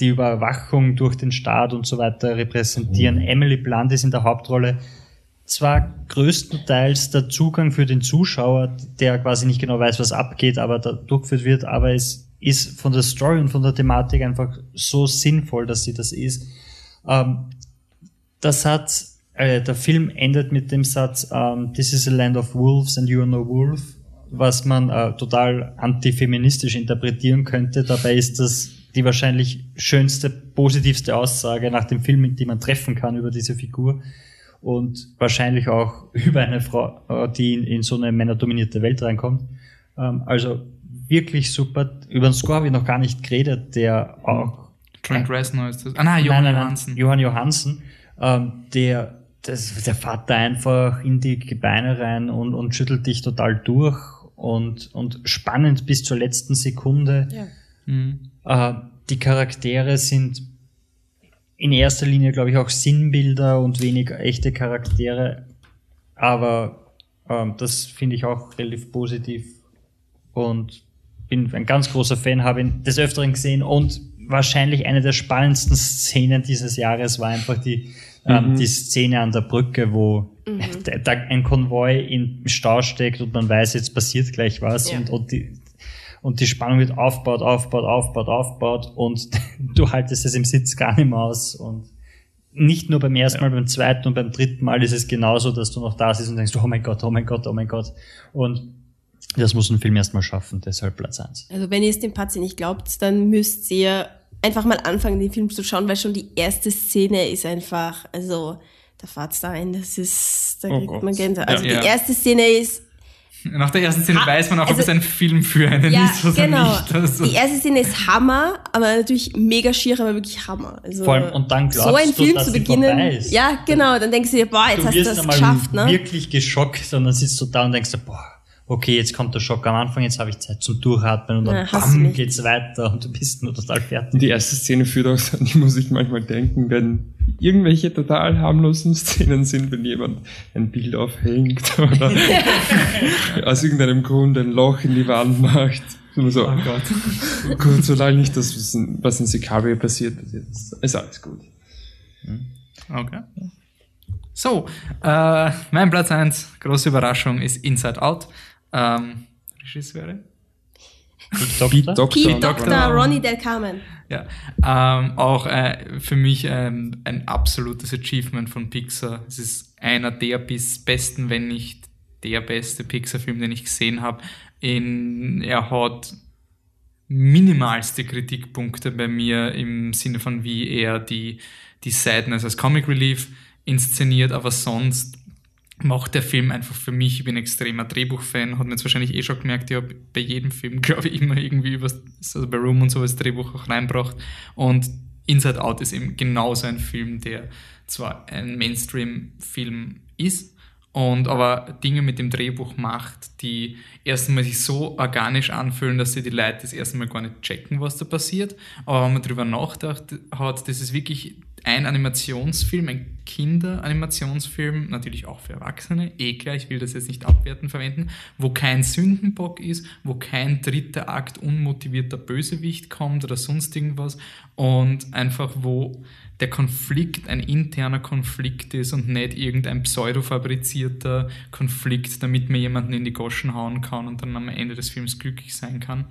die Überwachung durch den Staat und so weiter repräsentieren. Emily Blunt ist in der Hauptrolle zwar größtenteils der Zugang für den Zuschauer, der quasi nicht genau weiß, was abgeht, aber da durchgeführt wird, aber es ist von der Story und von der Thematik einfach so sinnvoll, dass sie das ist. Ähm, der Satz, äh, der Film endet mit dem Satz, ähm, This is a land of wolves and you are no wolf, was man äh, total antifeministisch interpretieren könnte. Dabei ist das die wahrscheinlich schönste, positivste Aussage nach dem Film, die man treffen kann über diese Figur und wahrscheinlich auch über eine Frau, äh, die in, in so eine männerdominierte Welt reinkommt. Ähm, also wirklich super. Über den Score habe ich noch gar nicht geredet, der auch Trent Reznor ist das. Ah, nein, Johann nein, nein, Johansson. Johann Johansen, ähm, der, das, der fährt da einfach in die Beine rein und, und schüttelt dich total durch und, und spannend bis zur letzten Sekunde. Ja. Mhm. Äh, die Charaktere sind in erster Linie, glaube ich, auch Sinnbilder und weniger echte Charaktere. Aber ähm, das finde ich auch relativ positiv und bin ein ganz großer Fan, habe ihn des Öfteren gesehen und wahrscheinlich eine der spannendsten Szenen dieses Jahres war einfach die, ähm, die Szene an der Brücke, wo da, da ein Konvoi im Stau steckt und man weiß, jetzt passiert gleich was Ja. und, und die und die Spannung wird aufbaut, aufbaut, aufbaut, aufbaut und du haltest es im Sitz gar nicht mehr aus und nicht nur beim ersten Mal, beim zweiten und beim dritten Mal ist es genauso, dass du noch da sitzt und denkst, oh mein Gott, oh mein Gott, oh mein Gott. Und das muss ein Film erstmal schaffen, deshalb Platz eins. Also wenn ihr es dem Patzi nicht glaubt, dann müsst ihr einfach mal anfangen, den Film zu schauen, weil schon die erste Szene ist einfach, also da fahrt's da ein, das ist, da Oh kriegt Gott. man Gänsehaut. Also Ja. die erste Szene ist, Nach der ersten Szene weiß man auch, ob also- es ein Film für einen ja, ist oder genau. nicht. Also, Die erste Szene ist Hammer, aber natürlich mega schier, aber wirklich Hammer. Also, Vor allem, und dann glaubst so ein du, Film dass zu beginnen. Ja, genau, dann denkst du dir, boah, jetzt Du hast du das geschafft, ne? wirklich geschockt und dann sitzt du da und denkst dir, boah, okay, jetzt kommt der Schock am Anfang, jetzt habe ich Zeit zum Durchatmen und dann Ja, bam, geht's weiter und du bist nur total fertig. Die erste Szene führt auch, an die muss ich manchmal denken, wenn irgendwelche total harmlosen Szenen sind, wenn jemand ein Bild aufhängt oder aus irgendeinem Grund ein Loch in die Wand macht. Immer so, oh Gott. oh Gott, solange nicht das, was in, was in Sicario passiert, passiert ist, ist alles gut. Okay. So, äh, mein Platz 1, große Überraschung, ist Inside Out. Ähm, Regisseure? Pete Doctor. Pete Doctor. Dr. Ronnie Del Carmen. Ja, ähm, auch äh, für mich ähm, ein absolutes Achievement von Pixar. Es ist einer der bis besten, wenn nicht der beste Pixar-Film, den ich gesehen habe. In, er hat minimalste Kritikpunkte bei mir im Sinne von, wie er die, die Sadness als Comic Relief inszeniert, aber sonst macht der Film einfach für mich, ich bin ein extremer Drehbuchfan, hat man jetzt wahrscheinlich eh schon gemerkt, ich habe bei jedem Film, glaube ich, immer irgendwie was, also bei Room und so das Drehbuch auch reinbracht. Und Inside Out ist eben genauso ein Film, der zwar ein Mainstream-Film ist, und aber Dinge mit dem Drehbuch macht, die erstmal sich so organisch anfühlen, dass sie die Leute das erste Mal gar nicht checken, was da passiert. Aber wenn man drüber nachgedacht hat, das ist wirklich ein Animationsfilm, ein Kinderanimationsfilm, natürlich auch für Erwachsene, eh klar, ich will das jetzt nicht abwerten verwenden, wo kein Sündenbock ist, wo kein dritter Akt unmotivierter Bösewicht kommt oder sonst irgendwas und einfach wo der Konflikt ein interner Konflikt ist und nicht irgendein pseudo-fabrizierter Konflikt, damit man jemanden in die Goschen hauen kann und dann am Ende des Films glücklich sein kann.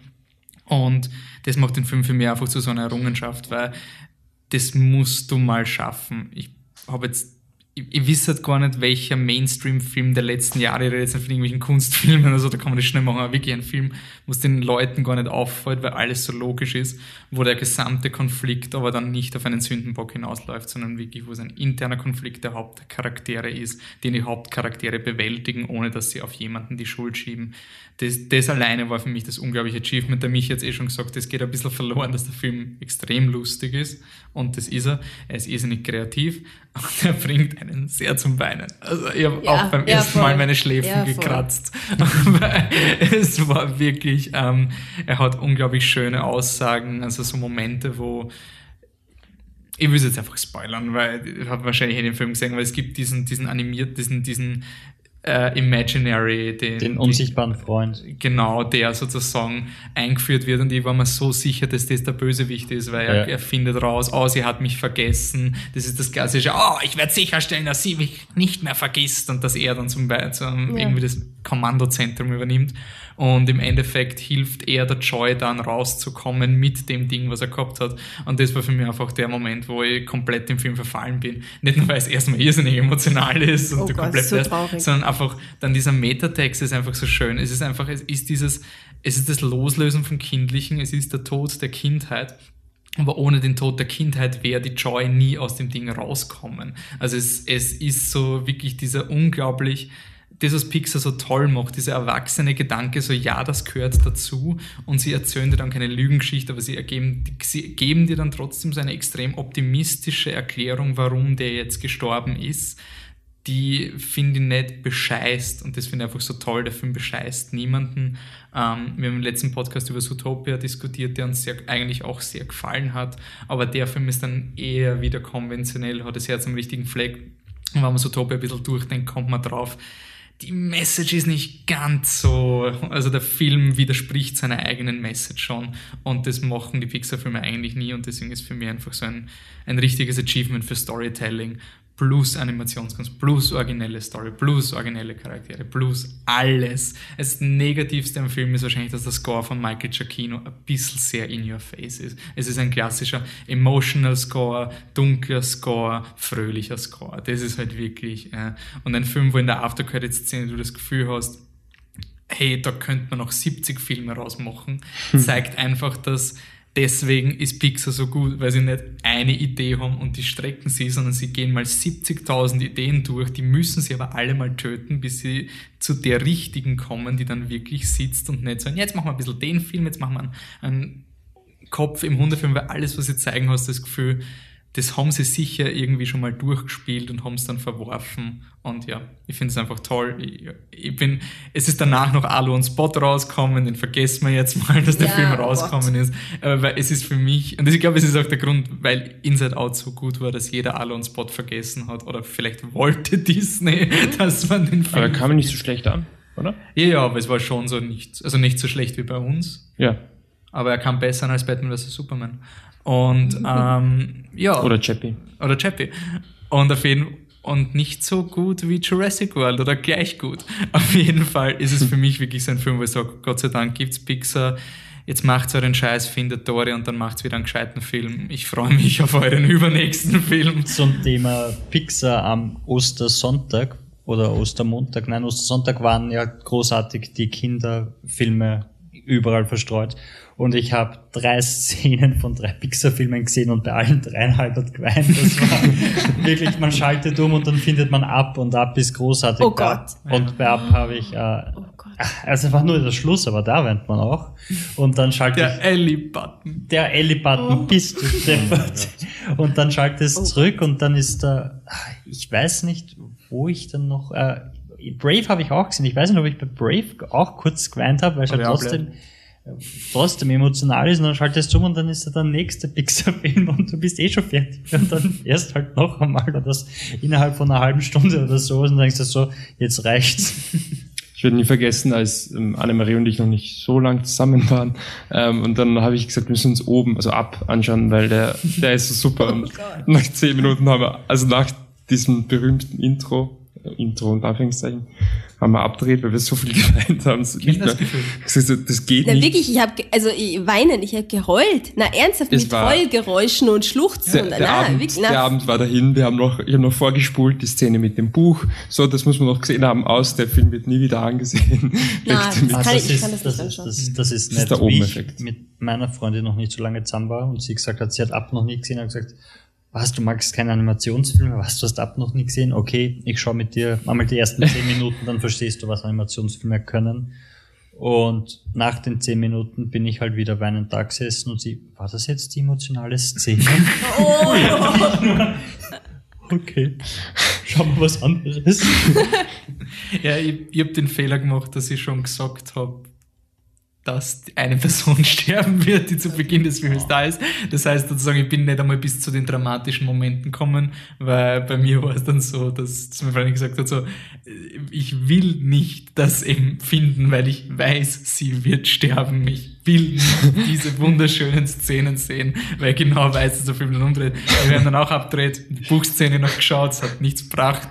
Und das macht den Film für mich einfach zu so einer Errungenschaft, weil das musst du mal schaffen. Ich habe jetzt ich, ich weiß halt gar nicht, welcher Mainstream-Film der letzten Jahre, oder jetzt von irgendwelchen Kunstfilmen oder so, da kann man das schnell machen, aber wirklich ein Film, wo es den Leuten gar nicht auffällt, weil alles so logisch ist, wo der gesamte Konflikt aber dann nicht auf einen Sündenbock hinausläuft, sondern wirklich, wo es ein interner Konflikt der Hauptcharaktere ist, den die Hauptcharaktere bewältigen, ohne dass sie auf jemanden die Schuld schieben. Das, das alleine war für mich das unglaubliche Achievement. Der mich jetzt eh schon gesagt, es geht ein bisschen verloren, dass der Film extrem lustig ist. Und das ist er. Er ist irrsinnig kreativ und er bringt einen sehr zum Weinen. Also ich habe Ja, auch beim ja, ersten voll. Mal meine Schläfen Ja, gekratzt. Es war wirklich, ähm, er hat unglaublich schöne Aussagen, also so Momente, wo ich will es jetzt einfach spoilern, weil ich habe wahrscheinlich in den Film gesehen, weil es gibt diesen, diesen animiert, diesen, diesen äh, Imaginary, den, Den unsichtbaren Freund. genau, der sozusagen eingeführt wird und ich war mir so sicher, dass das der Bösewicht ist, weil er, Ja. er findet raus, oh, sie hat mich vergessen. Das ist das klassische, oh, ich werde sicherstellen, dass sie mich nicht mehr vergisst und dass er dann zum, Be- zum Ja. irgendwie das Kommandozentrum übernimmt. Und im Endeffekt hilft er der Joy dann rauszukommen mit dem Ding, was er gehabt hat. Und das war für mich einfach der Moment, wo ich komplett im Film verfallen bin. Nicht nur, weil es erstmal irrsinnig emotional ist und Oh du Gott, komplett so wärst, sondern einfach dann dieser Metatext ist einfach so schön. Es ist einfach, es ist dieses, es ist das Loslösen vom Kindlichen, es ist der Tod der Kindheit. Aber ohne den Tod der Kindheit wäre die Joy nie aus dem Ding rauskommen. Also es, es ist so wirklich dieser unglaublich, das, was Pixar so toll macht, dieser erwachsene Gedanke, so ja, das gehört dazu. Und sie erzählen dir dann keine Lügengeschichte, aber sie, ergeben, sie geben dir dann trotzdem so eine extrem optimistische Erklärung, warum der jetzt gestorben ist, die finde ich nicht bescheißt und das finde ich einfach so toll, der Film bescheißt niemanden. Ähm, wir haben im letzten Podcast über Zootopia diskutiert, der uns sehr, eigentlich auch sehr gefallen hat, aber der Film ist dann eher wieder konventionell, hat das Herz am richtigen Fleck. Und wenn man Zootopia ein bisschen durchdenkt, kommt man drauf, die Message ist nicht ganz so, also der Film widerspricht seiner eigenen Message schon und das machen die Pixar-Filme eigentlich nie und deswegen ist für mich einfach so ein, ein richtiges Achievement für Storytelling plus Animationskunst, plus originelle Story, plus originelle Charaktere, plus alles. Das Negativste am Film ist wahrscheinlich, dass der Score von Michael Giacchino ein bisschen sehr in your face ist. Es ist ein klassischer emotional Score, dunkler Score, fröhlicher Score. Das ist halt wirklich, äh, und ein Film, wo in der After-Credit-Szene du das Gefühl hast, hey, da könnte man noch 70 Filme rausmachen, zeigt einfach, dass deswegen ist Pixar so gut, weil sie nicht eine Idee haben und die strecken sie, sondern sie gehen mal 70.000 Ideen durch, die müssen sie aber alle mal töten, bis sie zu der richtigen kommen, die dann wirklich sitzt und nicht sagen, jetzt machen wir ein bisschen den Film, jetzt machen wir einen, einen Kopf im Hundefilm, weil alles, was sie zeigen, hast du das Gefühl, das haben sie sicher irgendwie schon mal durchgespielt und haben es dann verworfen. Und ja, ich finde es einfach toll. Ich, ich bin, es ist danach noch Alu und Spot rausgekommen, den vergessen wir jetzt mal, dass der Ja, Film oh rausgekommen ist. Aber weil es ist für mich, und ich glaube, es ist auch der Grund, weil Inside Out so gut war, dass jeder Alu und Spot vergessen hat. Oder vielleicht wollte Disney, dass man den Film. Aber kam mir nicht so schlecht an, oder? ja, ja, aber es war schon so nicht, also nicht so schlecht wie bei uns. Ja. Aber er kam besser als Batman vs. Superman. Und ähm, ja. Oder Chappie. Oder Chappie. Und auf jeden und nicht so gut wie Jurassic World oder gleich gut. Auf jeden Fall ist es für mich wirklich so ein Film, wo ich sage, Gott sei Dank gibt's Pixar. Jetzt macht's euren Scheiß, findet Dory und dann macht's wieder einen gescheiten Film. Ich freue mich auf euren übernächsten Film. Zum Thema Pixar am Ostersonntag oder Ostermontag, nein, Ostersonntag waren ja großartig die Kinderfilme überall verstreut. Und ich habe drei Szenen von drei Pixar-Filmen gesehen und bei allen dreien halbert geweint. Das war wirklich, man schaltet um und dann findet man ab und ab ist großartig. Oh Gott. Und bei ab habe ich, äh, Oh Gott. also war nur der Schluss, aber da weint man auch. Und dann schalte ich Der Ellie-Button. der Ellie-Button bist du deppert. Und dann schaltet es Oh zurück und dann ist da, ich weiß nicht, wo ich dann noch, äh, Brave habe ich auch gesehen. Ich weiß nicht, ob ich bei Brave auch kurz geweint habe, weil es halt trotzdem, äh, trotzdem emotional ist und dann schaltest du um und dann ist da der nächste Pixar-Film und du bist eh schon fertig und dann erst halt noch einmal oder das innerhalb von einer halben Stunde oder so und dann denkst du so, jetzt reicht's. Ich werde nie vergessen, als ähm, Annemarie und ich noch nicht so lang zusammen waren. Ähm, und dann habe ich gesagt, wir müssen uns oben, also ab anschauen, weil der, der ist so super. und nach zehn Minuten haben wir, also nach diesem berühmten Intro, Intro und Anführungszeichen, haben wir abgedreht, weil wir so viel geweint haben. So nicht das mehr- so, das geht Na nicht. wirklich, ich habe also ich, weinen, ich habe geheult. Na ernsthaft Es mit Heulgeräuschen und Schluchzen. Der, und, der, na, Abend, wirklich, der na, Abend war dahin, wir haben noch, ich habe noch vorgespult, die Szene mit dem Buch. So, das muss man noch gesehen haben, aus, der Film wird nie wieder angesehen. Na, das kann ich- ist, kann das nicht das, ist, anschauen. das, das ist Das ist nett, der wie ich mit meiner Freundin noch nicht so lange zusammen war und sie gesagt hat, sie hat ab noch nie gesehen, hat gesagt, was, du magst keine Animationsfilme, was, du hast ab noch nie gesehen, okay, ich schaue mit dir einmal die ersten zehn Minuten, dann verstehst du, was Animationsfilme können. Und nach den zehn Minuten bin ich halt wieder weinend da gesessen und sie, war das jetzt die emotionale Szene? oh, okay, schau mal was anderes. Ja, ich, ich habe den Fehler gemacht, dass ich schon gesagt habe, dass eine Person sterben wird, die zu Beginn des Films da ist. Das heißt sozusagen, ich bin nicht einmal bis zu den dramatischen Momenten gekommen, weil bei mir war es dann so, dass, dass meine Freundin gesagt hat, so, äh, ich will nicht das eben finden, weil ich weiß, sie wird sterben. Ich nicht diese wunderschönen Szenen sehen, weil genau weiß, dass der Film dann umdreht. Wir haben dann auch abgedreht, die Buchszene noch geschaut, es hat nichts gebracht.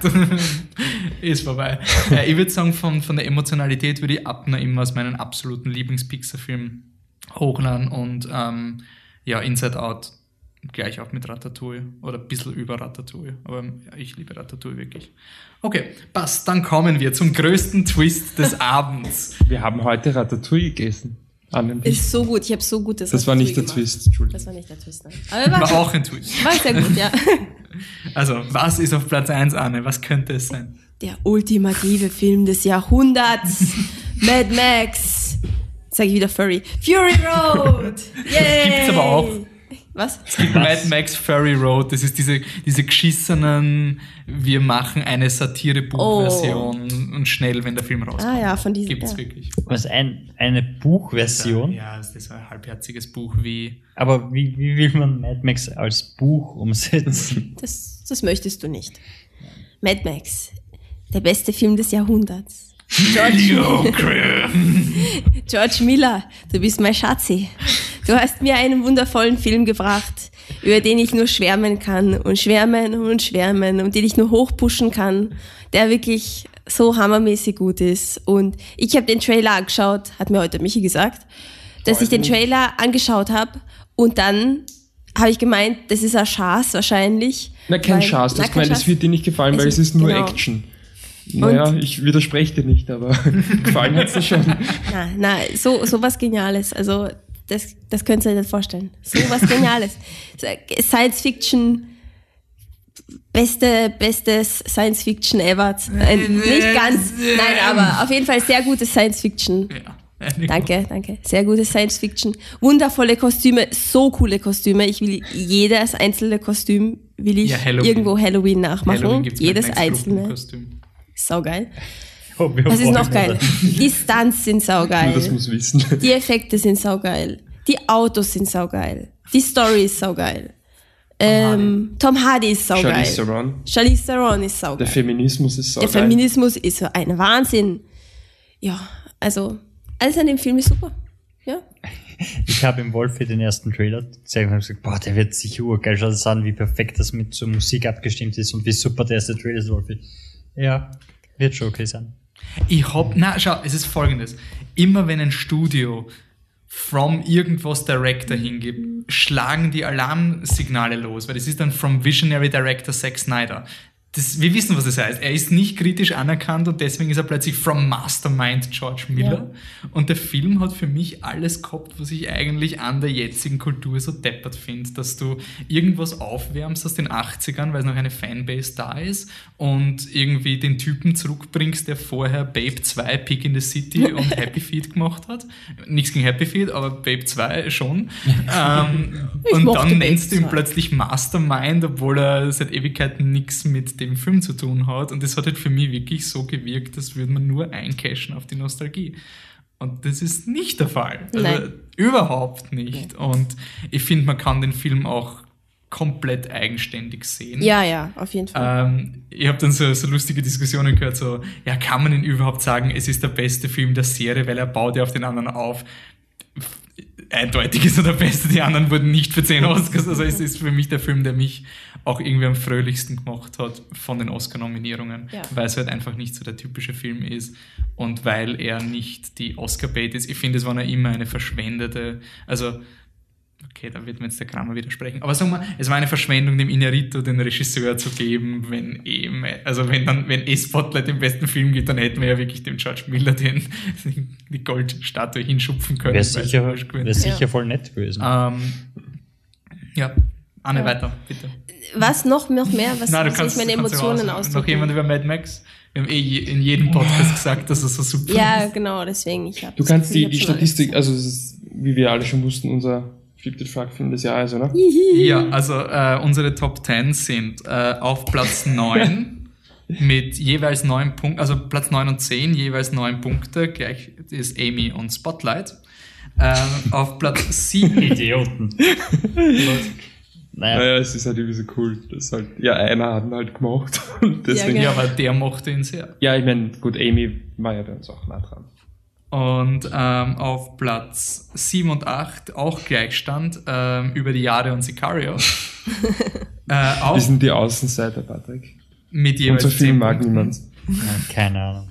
ist vorbei. Äh, ich würde sagen, von, von der Emotionalität würde ich Abner immer als meinen absoluten Lieblings-Pixar-Film hochladen und ähm, ja, Inside Out gleich auch mit Ratatouille oder ein bisschen über Ratatouille. Aber ja, ich liebe Ratatouille wirklich. Okay, passt. Dann kommen wir zum größten Twist des Abends. Wir haben heute Ratatouille gegessen. Anne und ich. ist so gut, ich habe so gutes Das war nicht der gemacht. Twist, Entschuldigung. Das war nicht der Twist, nein. Aber War war, auch ein Twist. war sehr gut, ja. Also, was ist auf Platz 1, Anne? Was könnte es sein? Der ultimative Film des Jahrhunderts. Mad Max. Sag ich wieder Furry. Fury Road. Yay. Gibt's aber auch. Was? Mad Max Furry Road, das ist diese, diese geschissenen, wir machen eine Satire-Buchversion und schnell, wenn der Film rauskommt. Ah ja, von diesem. Gibt's ja. wirklich. Was, ein, eine Buchversion? Ja, das ist ein halbherziges Buch wie. Aber wie, wie will man Mad Max als Buch umsetzen? Das, das möchtest du nicht. Mad Max. Der beste Film des Jahrhunderts. George, George Miller, du bist mein Schatzi. Du hast mir einen wundervollen Film gebracht, über den ich nur schwärmen kann und schwärmen und schwärmen und den ich nur hochpushen kann, der wirklich so hammermäßig gut ist. Und ich habe den Trailer angeschaut, hat mir heute Michi gesagt, dass ich den Trailer angeschaut habe und dann habe ich gemeint, das ist ein Schaß wahrscheinlich. Na, kein weil- hast kein gemeint, es Schatz. wird dir nicht gefallen, weil Es es ist nur genau. Action. Naja, ich widerspreche dir nicht, aber gefallen hat's dir schon. Na, na, so, so was Geniales. Also, das, das könnt ihr euch nicht vorstellen. So was Geniales. Science Fiction, beste, bestes Science Fiction ever. Äh, nicht ganz, nein, aber auf jeden Fall sehr gutes Science Fiction. Ja. Danke, danke. Sehr gutes Science Fiction. Wundervolle Kostüme, so coole Kostüme. Ich will jedes einzelne Kostüm will ich Ja, Halloween. irgendwo Halloween nachmachen. Halloween jedes einzelne. Gruppenkostüm. Saugeil. Ob wir Was ist noch geil? Die Stunts sind saugeil. Das muss wissen. Die Effekte sind saugeil. Die Autos sind saugeil. Die Story ist saugeil. Ähm, Tom Hardy ist saugeil. Charlize Theron. Charlize Theron ist Der saugeil. Feminismus ist so Der Feminismus ist so ein Wahnsinn. Ja, also alles an dem Film ist super. Ja. Ich habe im Wolfi den ersten Trailer gesehen und habe gesagt, boah, der wird sicher urgeil. Schau das an, wie perfekt das mit zur Musik abgestimmt ist und wie super der erste Trailer ist, Wolfi. Ja, wird schon okay sein. Ich hab, na, schau, es ist folgendes. Immer wenn ein Studio from irgendwas Director hingibt, schlagen die Alarmsignale los, weil das ist dann from Visionary Director Zack Snyder. Das, wir wissen, was das heißt. Er ist nicht kritisch anerkannt und deswegen ist er plötzlich from Mastermind George Miller. Und der Film hat für mich alles gehabt, was ich eigentlich an der jetzigen Kultur so deppert finde. Dass du irgendwas aufwärmst aus den 80ern, weil es noch eine Fanbase da ist und irgendwie den Typen zurückbringst, der vorher Babe 2, Pig in the City und Happy Feet gemacht hat. Nichts gegen Happy Feet, aber Babe 2 schon. ähm, und dann Babe nennst du ihn 2. plötzlich Mastermind, obwohl er seit Ewigkeiten nichts mit dem Film zu tun hat. Und das hat halt für mich wirklich so gewirkt, als würde man nur eincashen auf die Nostalgie. Und das ist nicht der Fall. Also Nein. überhaupt nicht. Und ich finde, man kann den Film auch komplett eigenständig sehen. Ja, ja, auf jeden Fall. Ähm, ich habe dann so, so lustige Diskussionen gehört, so, ja, kann man ihn überhaupt sagen, es ist der beste Film der Serie, weil er baut ja auf den anderen auf. Eindeutig ist er der beste, die anderen wurden nicht für 10 Oscars, also es ist für mich der Film, der mich auch irgendwie am fröhlichsten gemacht hat von den Oscar-Nominierungen, Ja. weil es halt einfach nicht so der typische Film ist und weil er nicht die Oscar-Bait ist. Ich finde, es war noch immer eine verschwendete, also Okay, da wird mir jetzt der Kramer widersprechen. Aber sagen wir, es war eine Verschwendung, dem Inarito den Regisseur zu geben, wenn eben, also wenn dann, wenn eh Spotlight den besten Film gibt, dann hätten wir ja wirklich dem George Miller den, die Goldstatue hinschupfen können. Wäre sicher, wär sicher Ja. voll nett gewesen. ähm, ja, Anne, Ja. weiter, bitte. Was noch, noch mehr? Was Nein, du kannst, meine du kannst Emotionen raus. Noch jemand ausdrücken? über Mad Max? Wir haben eh in jedem Podcast gesagt, dass er so super Ja, ist. genau, deswegen. Ich Du kannst Gefühl, die, die Statistik, also es ist, wie wir alle schon wussten, unser Flipped Fuck Film des Jahres, oder? Ja, also äh, unsere Top 10 sind äh, auf Platz 9 mit jeweils 9 Punkten, also Platz 9 und 10 jeweils 9 Punkte, gleich ist Amy und Spotlight. Äh, auf Platz 7, Idioten. Naja, Naja, es ist halt irgendwie so cool, dass halt, ja, einer hat ihn halt gemacht. Und deswegen, Ja, ja, genau. aber der mochte ihn sehr. ja, ich meine, gut, Amy war ja bei uns auch nah dran. Und ähm, auf Platz 7 und 8 auch Gleichstand ähm, über die Jahre und Sicario. äh, auch Wir sind die Außenseiter, Patrick. mit jeweils Unser Film 10 mag niemand. ja, keine Ahnung.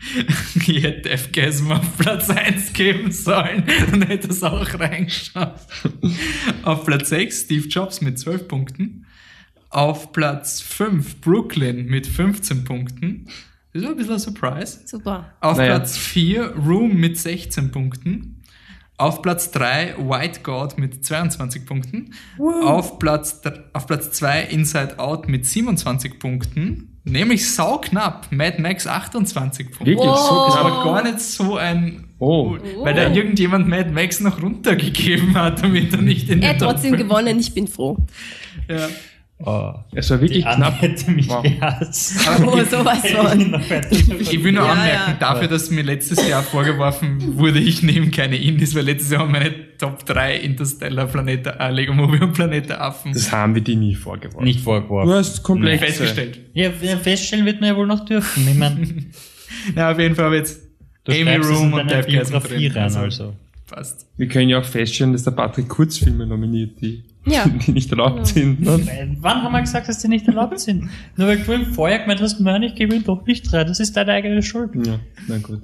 Ich hätte Deathgasm auf Platz 1 geben sollen und hätte es auch reingeschafft. auf Platz 6 Steve Jobs mit 12 Punkten. Auf Platz 5 Brooklyn mit 15 Punkten. Das ist ein bisschen ein Surprise. Super. Auf Naja. Platz 4 Room mit 16 Punkten. Auf Platz 3 White God mit 22 Punkten. Auf Platz, dr- auf Platz 2 Inside Out mit 27 Punkten. Nämlich sauknapp Mad Max 28 Punkte. Wirklich? So Das knapp? war gar nicht so ein. Oh. Weil da irgendjemand Mad Max noch runtergegeben hat, damit er nicht in Er den hat Top trotzdem 5 gewonnen, ich bin froh. Ja. Oh, Es war die wirklich Anne knapp. hätte mich Wow. gehasst. Oh, sowas von. Ich will nur Ja, anmerken, ja. dafür, dass mir letztes Jahr vorgeworfen wurde, ich nehme keine Indies, weil letztes Jahr haben meine Top 3 Interstellar, Planet, äh, Lego Movie und Planet der Affen Das haben wir dir nie vorgeworfen. Nicht Du vorgeworfen. hast komplexe. festgestellt. Ja, feststellen wird man ja wohl noch dürfen. Ich meine, Ja, auf jeden Fall habe ich jetzt du Amy Room und Deathgasm Biografie drin. rein, also. Passt. Wir können ja auch feststellen, dass der Patrick Kurzfilme nominiert, die, Ja. die nicht erlaubt sind. Ne? Wann haben wir gesagt, dass die nicht erlaubt sind? Nur weil du im Vorjahr gemeint hast, nein, ich gebe ihm doch nicht rein. Das ist deine eigene Schuld. Ja, na gut.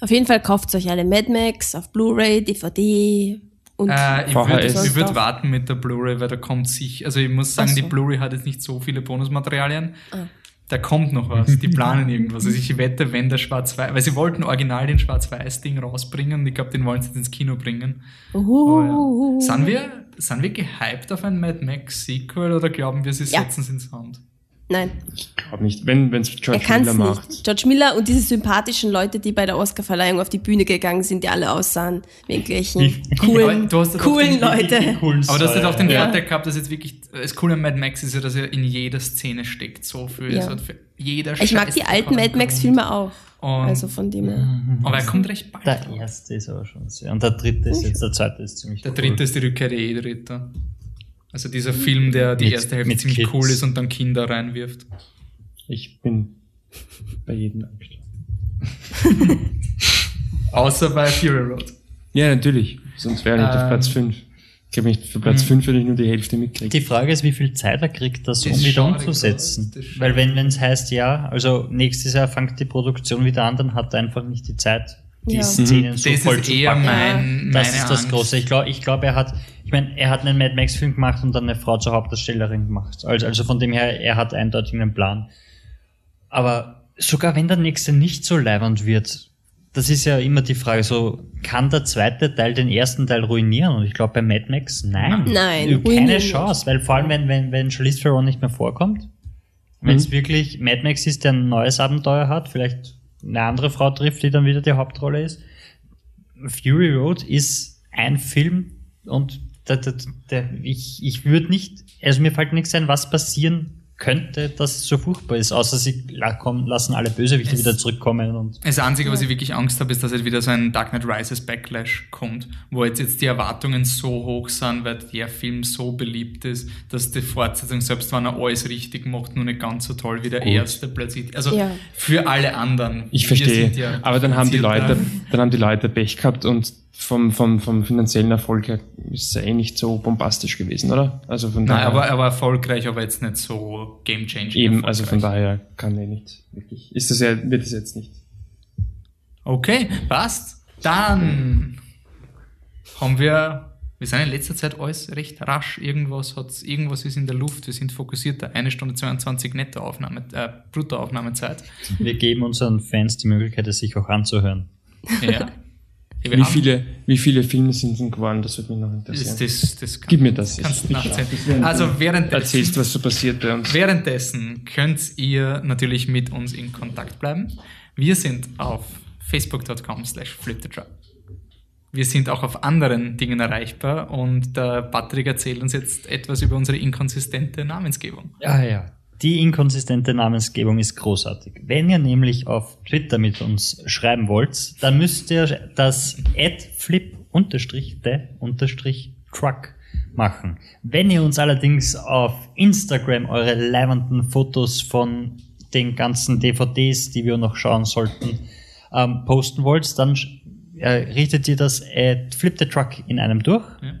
Auf jeden Fall kauft euch alle Mad Max auf Blu-ray, DVD und Äh, ich würde würd warten mit der Blu-ray, weil da kommt sich, also ich muss sagen, so. die Blu-ray hat jetzt nicht so viele Bonusmaterialien. Ah. Da kommt noch was, die planen irgendwas. Also ich wette, wenn der Schwarz-Weiß, weil sie wollten original den Schwarz-Weiß-Ding rausbringen ich glaube, den wollen sie jetzt ins Kino bringen. Oh, ja. Sind wir, sind wir gehypt auf ein Mad Max Sequel oder glauben wir, sie setzen es ins Hand? Nein, Ich glaube nicht. Wenn es er George kann Miller es macht. nicht. George Miller und diese sympathischen Leute, die bei der Oscarverleihung auf die Bühne gegangen sind, die alle aussahen wie irgendwelchen Aber coolen, coolen den- Leute. Cool Aber du hast ja auch den Ja. Vorteil gehabt, dass jetzt wirklich, das Coole an Mad Max ist ja, dass er in jeder Szene steckt, so viel. Ja. Für jeder Ich mag die alten Mad Max Grund. Filme auch. Und- Also von dem her. Aber er kommt recht bald. Der erste ist aber schon sehr. Und der dritte ist jetzt, der zweite ist ziemlich Der cool. dritte ist die Rückkehr der Ehedritter. Also dieser Film, der die Mit- erste Hälfte mit ziemlich Kids. cool ist und dann Kinder reinwirft. Ich bin bei jedem eingestellt. Außer bei Fury Road. Ja, natürlich. Sonst wäre er nicht auf Ähm, Platz 5. Ich habe nicht für Platz 5 würde ich nur die Hälfte mitkriegen. Die Frage ist, wie viel Zeit er kriegt, das, Das um wieder ich umzusetzen. Weil wenn es heißt, ja, also nächstes Jahr fängt die Produktion wieder an, dann hat er einfach nicht die Zeit, die Ja. Szenen so Das voll ist zu eher packen. mein, Das meine ist das Angst. Große. Ich glaube, ich glaub, er hat, ich meine, er hat einen Mad Max Film gemacht und dann eine Frau zur Hauptdarstellerin gemacht. Also, also von dem her, er hat eindeutig einen Plan. Aber sogar wenn der nächste nicht so leibend wird, das ist ja immer die Frage, so, kann der zweite Teil den ersten Teil ruinieren? Und ich glaube, bei Mad Max, nein. Nein, Keine Chance, weil vor allem, wenn, wenn, wenn Charlize Theron nicht mehr vorkommt, wenn es wirklich Mad Max ist, der ein neues Abenteuer hat, vielleicht eine andere Frau trifft, die dann wieder die Hauptrolle ist. Fury Road ist ein Film und der, der, der, ich, ich würde nicht, also mir fällt nichts ein, was passieren könnte, dass es so furchtbar ist, außer sie lassen alle Bösewichte Es- wieder zurückkommen und Das Einzige, was ich wirklich Angst habe, ist, dass jetzt wieder so ein Dark Knight Rises Backlash kommt, wo jetzt, jetzt die Erwartungen so hoch sind, weil der Film so beliebt ist, dass die Fortsetzung, selbst wenn er alles richtig macht, nur nicht ganz so toll wie der Gut. erste plötzlich. Also Ja. für alle anderen. Ich verstehe. ja aber dann haben die. Leute, dann haben die Leute Pech gehabt und vom, vom, vom finanziellen Erfolg her ist es eh nicht so bombastisch gewesen, oder? Also von Nein, aber er war erfolgreich, aber jetzt nicht so game changing. eben, also von daher kann er nicht wirklich. Ist das ja, wird es jetzt nicht. Okay, passt. Dann haben wir, wir sind in letzter Zeit alles recht rasch. Irgendwas hat's, irgendwas ist in der Luft. Wir sind fokussierter. Eine Stunde 22 Nettoaufnahme, äh, Bruttoaufnahmezeit. wir geben unseren Fans die Möglichkeit, es sich auch anzuhören. Ja. Wir Wie viele, wie viele Filme sind denn geworden? Das würde mich noch interessieren. Das, das, das kann, Gib mir das jetzt. Nachzählen. Also Erzählst, währenddessen, was so passiert bei uns. währenddessen könnt ihr natürlich mit uns in Kontakt bleiben. Wir sind auf facebook.com slash. Wir sind auch auf anderen Dingen erreichbar und der Patrick erzählt uns jetzt etwas über unsere inkonsistente Namensgebung. Ja, ja. Die inkonsistente Namensgebung ist großartig. Wenn ihr nämlich auf Twitter mit uns schreiben wollt, dann müsst ihr das flip-de-truck machen. Wenn ihr uns allerdings auf Instagram eure leibenden Fotos von den ganzen DVDs, die wir noch schauen sollten, ähm, posten wollt, dann äh, richtet ihr das at flip the truck in einem durch Ja.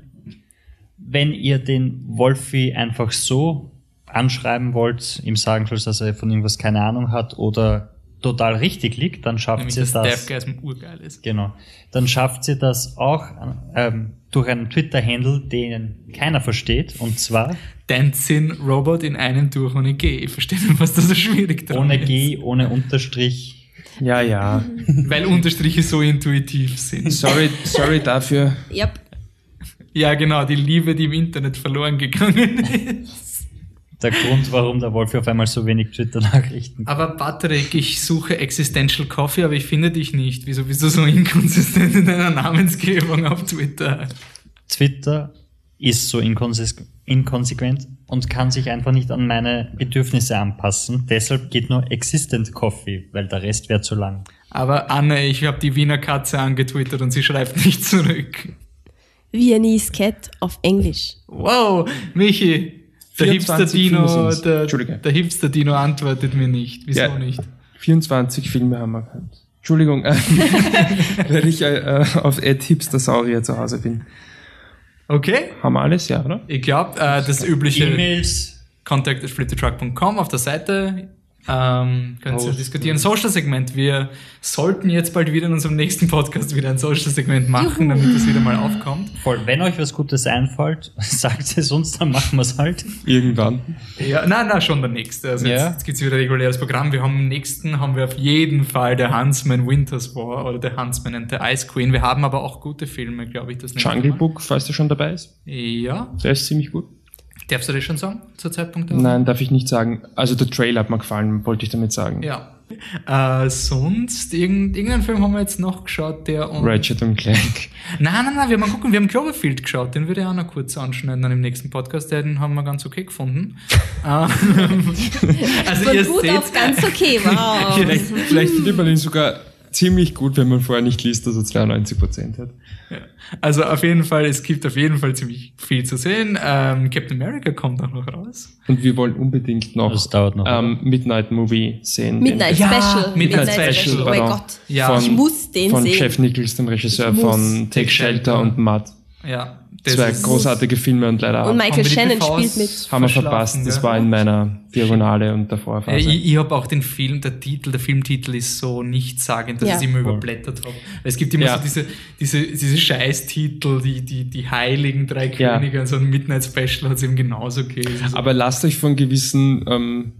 wenn ihr den Wolfi einfach so anschreiben wollt, ihm sagen sollt, dass er von irgendwas keine Ahnung hat oder total richtig liegt, dann schafft Nämlich, ihr das. Urgeil ist. Genau. Dann schafft ihr das auch ähm, durch einen Twitter-Handle, den keiner versteht, und zwar Dancing Robot in einem durch ohne G. Ich verstehe nicht, was da so schwierig dran ohne ist. G, ohne Unterstrich. Ja, ja. Weil Unterstriche so intuitiv sind. Sorry, sorry dafür. Yep. Ja, genau, die Liebe, die im Internet verloren gegangen ist. Der Grund, warum der Wolfi auf einmal so wenig Twitter-Nachrichten Aber Patrick, ich suche Existential Coffee, aber ich finde dich nicht. Wieso bist du so inkonsistent in deiner Namensgebung auf Twitter? Twitter ist so inkonsis- inkonsequent und kann sich einfach nicht an meine Bedürfnisse anpassen. Deshalb geht nur Existent Coffee, weil der Rest wäre zu lang. Aber Anne, ich habe die Wiener Katze angetwittert und sie schreibt nicht zurück. Viennese Cat auf Englisch. Wow, Michi, der 24 Hipster Filme Dino, sind's. der, Entschuldige. der Hipster Dino antwortet mir nicht. Wieso Ja. nicht? 24 Filme haben wir gehabt. Entschuldigung, äh, weil ich äh, auf Ed Hipster Saurier zu Hause bin. Okay, Haben wir alles, ja, oder? ich glaube, äh, das übliche E-Mails, contact at auf der Seite. Ähm, könnt ihr Post, diskutieren. Social-Segment. Wir sollten jetzt bald wieder in unserem nächsten Podcast wieder ein Social-Segment machen, damit das wieder mal aufkommt. voll. Wenn euch was Gutes einfällt, sagt es uns, dann machen wir es halt. Irgendwann. Ja, nein, nein, schon der nächste. Also jetzt, Ja. jetzt gibt's wieder ein reguläres Programm. Wir haben im nächsten haben wir auf jeden Fall der Huntsman Winters War oder der Huntsman and the Ice Queen. Wir haben aber auch gute Filme, glaube ich, das Jungle. Book, falls der schon dabei ist. Ja. Der ist ziemlich gut. Darfst du das schon sagen, zur Zeitpunkt? Nein, darf ich nicht sagen. Also der Trailer hat mir gefallen, wollte ich damit sagen. Ja. Äh, sonst, irgend, irgendeinen Film haben wir jetzt noch geschaut, der uns. Ratchet und Clank. Nein, nein, nein, wir haben mal gucken, wir haben Cloverfield geschaut, den würde ich auch noch kurz anschneiden dann im nächsten Podcast, den haben wir ganz okay gefunden. Ähm, also Von ihr gut seht, auf ganz okay, wow. Vielleicht, vielleicht findet man ihn sogar ziemlich gut, wenn man vorher nicht liest, dass er 92 Prozent hat. Ja. Also auf jeden Fall, es gibt auf jeden Fall ziemlich viel zu sehen. Ähm, Captain America kommt auch noch raus. Und wir wollen unbedingt noch, Das dauert noch, ähm, Midnight Movie sehen. Midnight Ja, Special. Midnight Special, Oh mein. Gott. Ja. von, Ich muss den von sehen. Jeff Nichols, dem Regisseur von Take Shelter und Mud. Ja, das Zwei großartige Filme und leider Und haben Michael wir die Shannon spielt mit. wir verschlafen, verpasst. Das war in meiner Diagonale und davor Phase. ich ich habe auch den Film, der Titel, der Filmtitel ist so nichtssagend, dass Ja. ich es immer überblättert habe. Es gibt immer Ja. so diese, diese, diese Scheißtitel, die, die, die heiligen drei Ja. Könige und so ein Midnight Special hat es eben genauso gegeben. Aber lasst euch von gewissen ähm,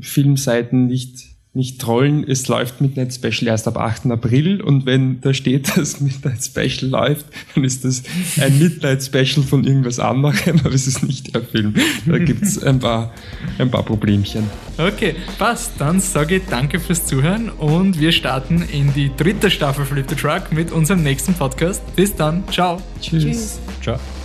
Filmseiten nicht, nicht trollen. Es läuft Midnight Special erst ab 8. April und wenn da steht, dass Midnight Special läuft, dann ist das ein Midnight Special von irgendwas anderem, aber es ist nicht der Film. Da gibt's ein paar, ein paar Problemchen. Okay, passt. Dann sage ich danke fürs Zuhören und wir starten in die dritte Staffel Flip the Truck mit unserem nächsten Podcast. Bis dann. Ciao. Tschüss. Tschüss. Ciao.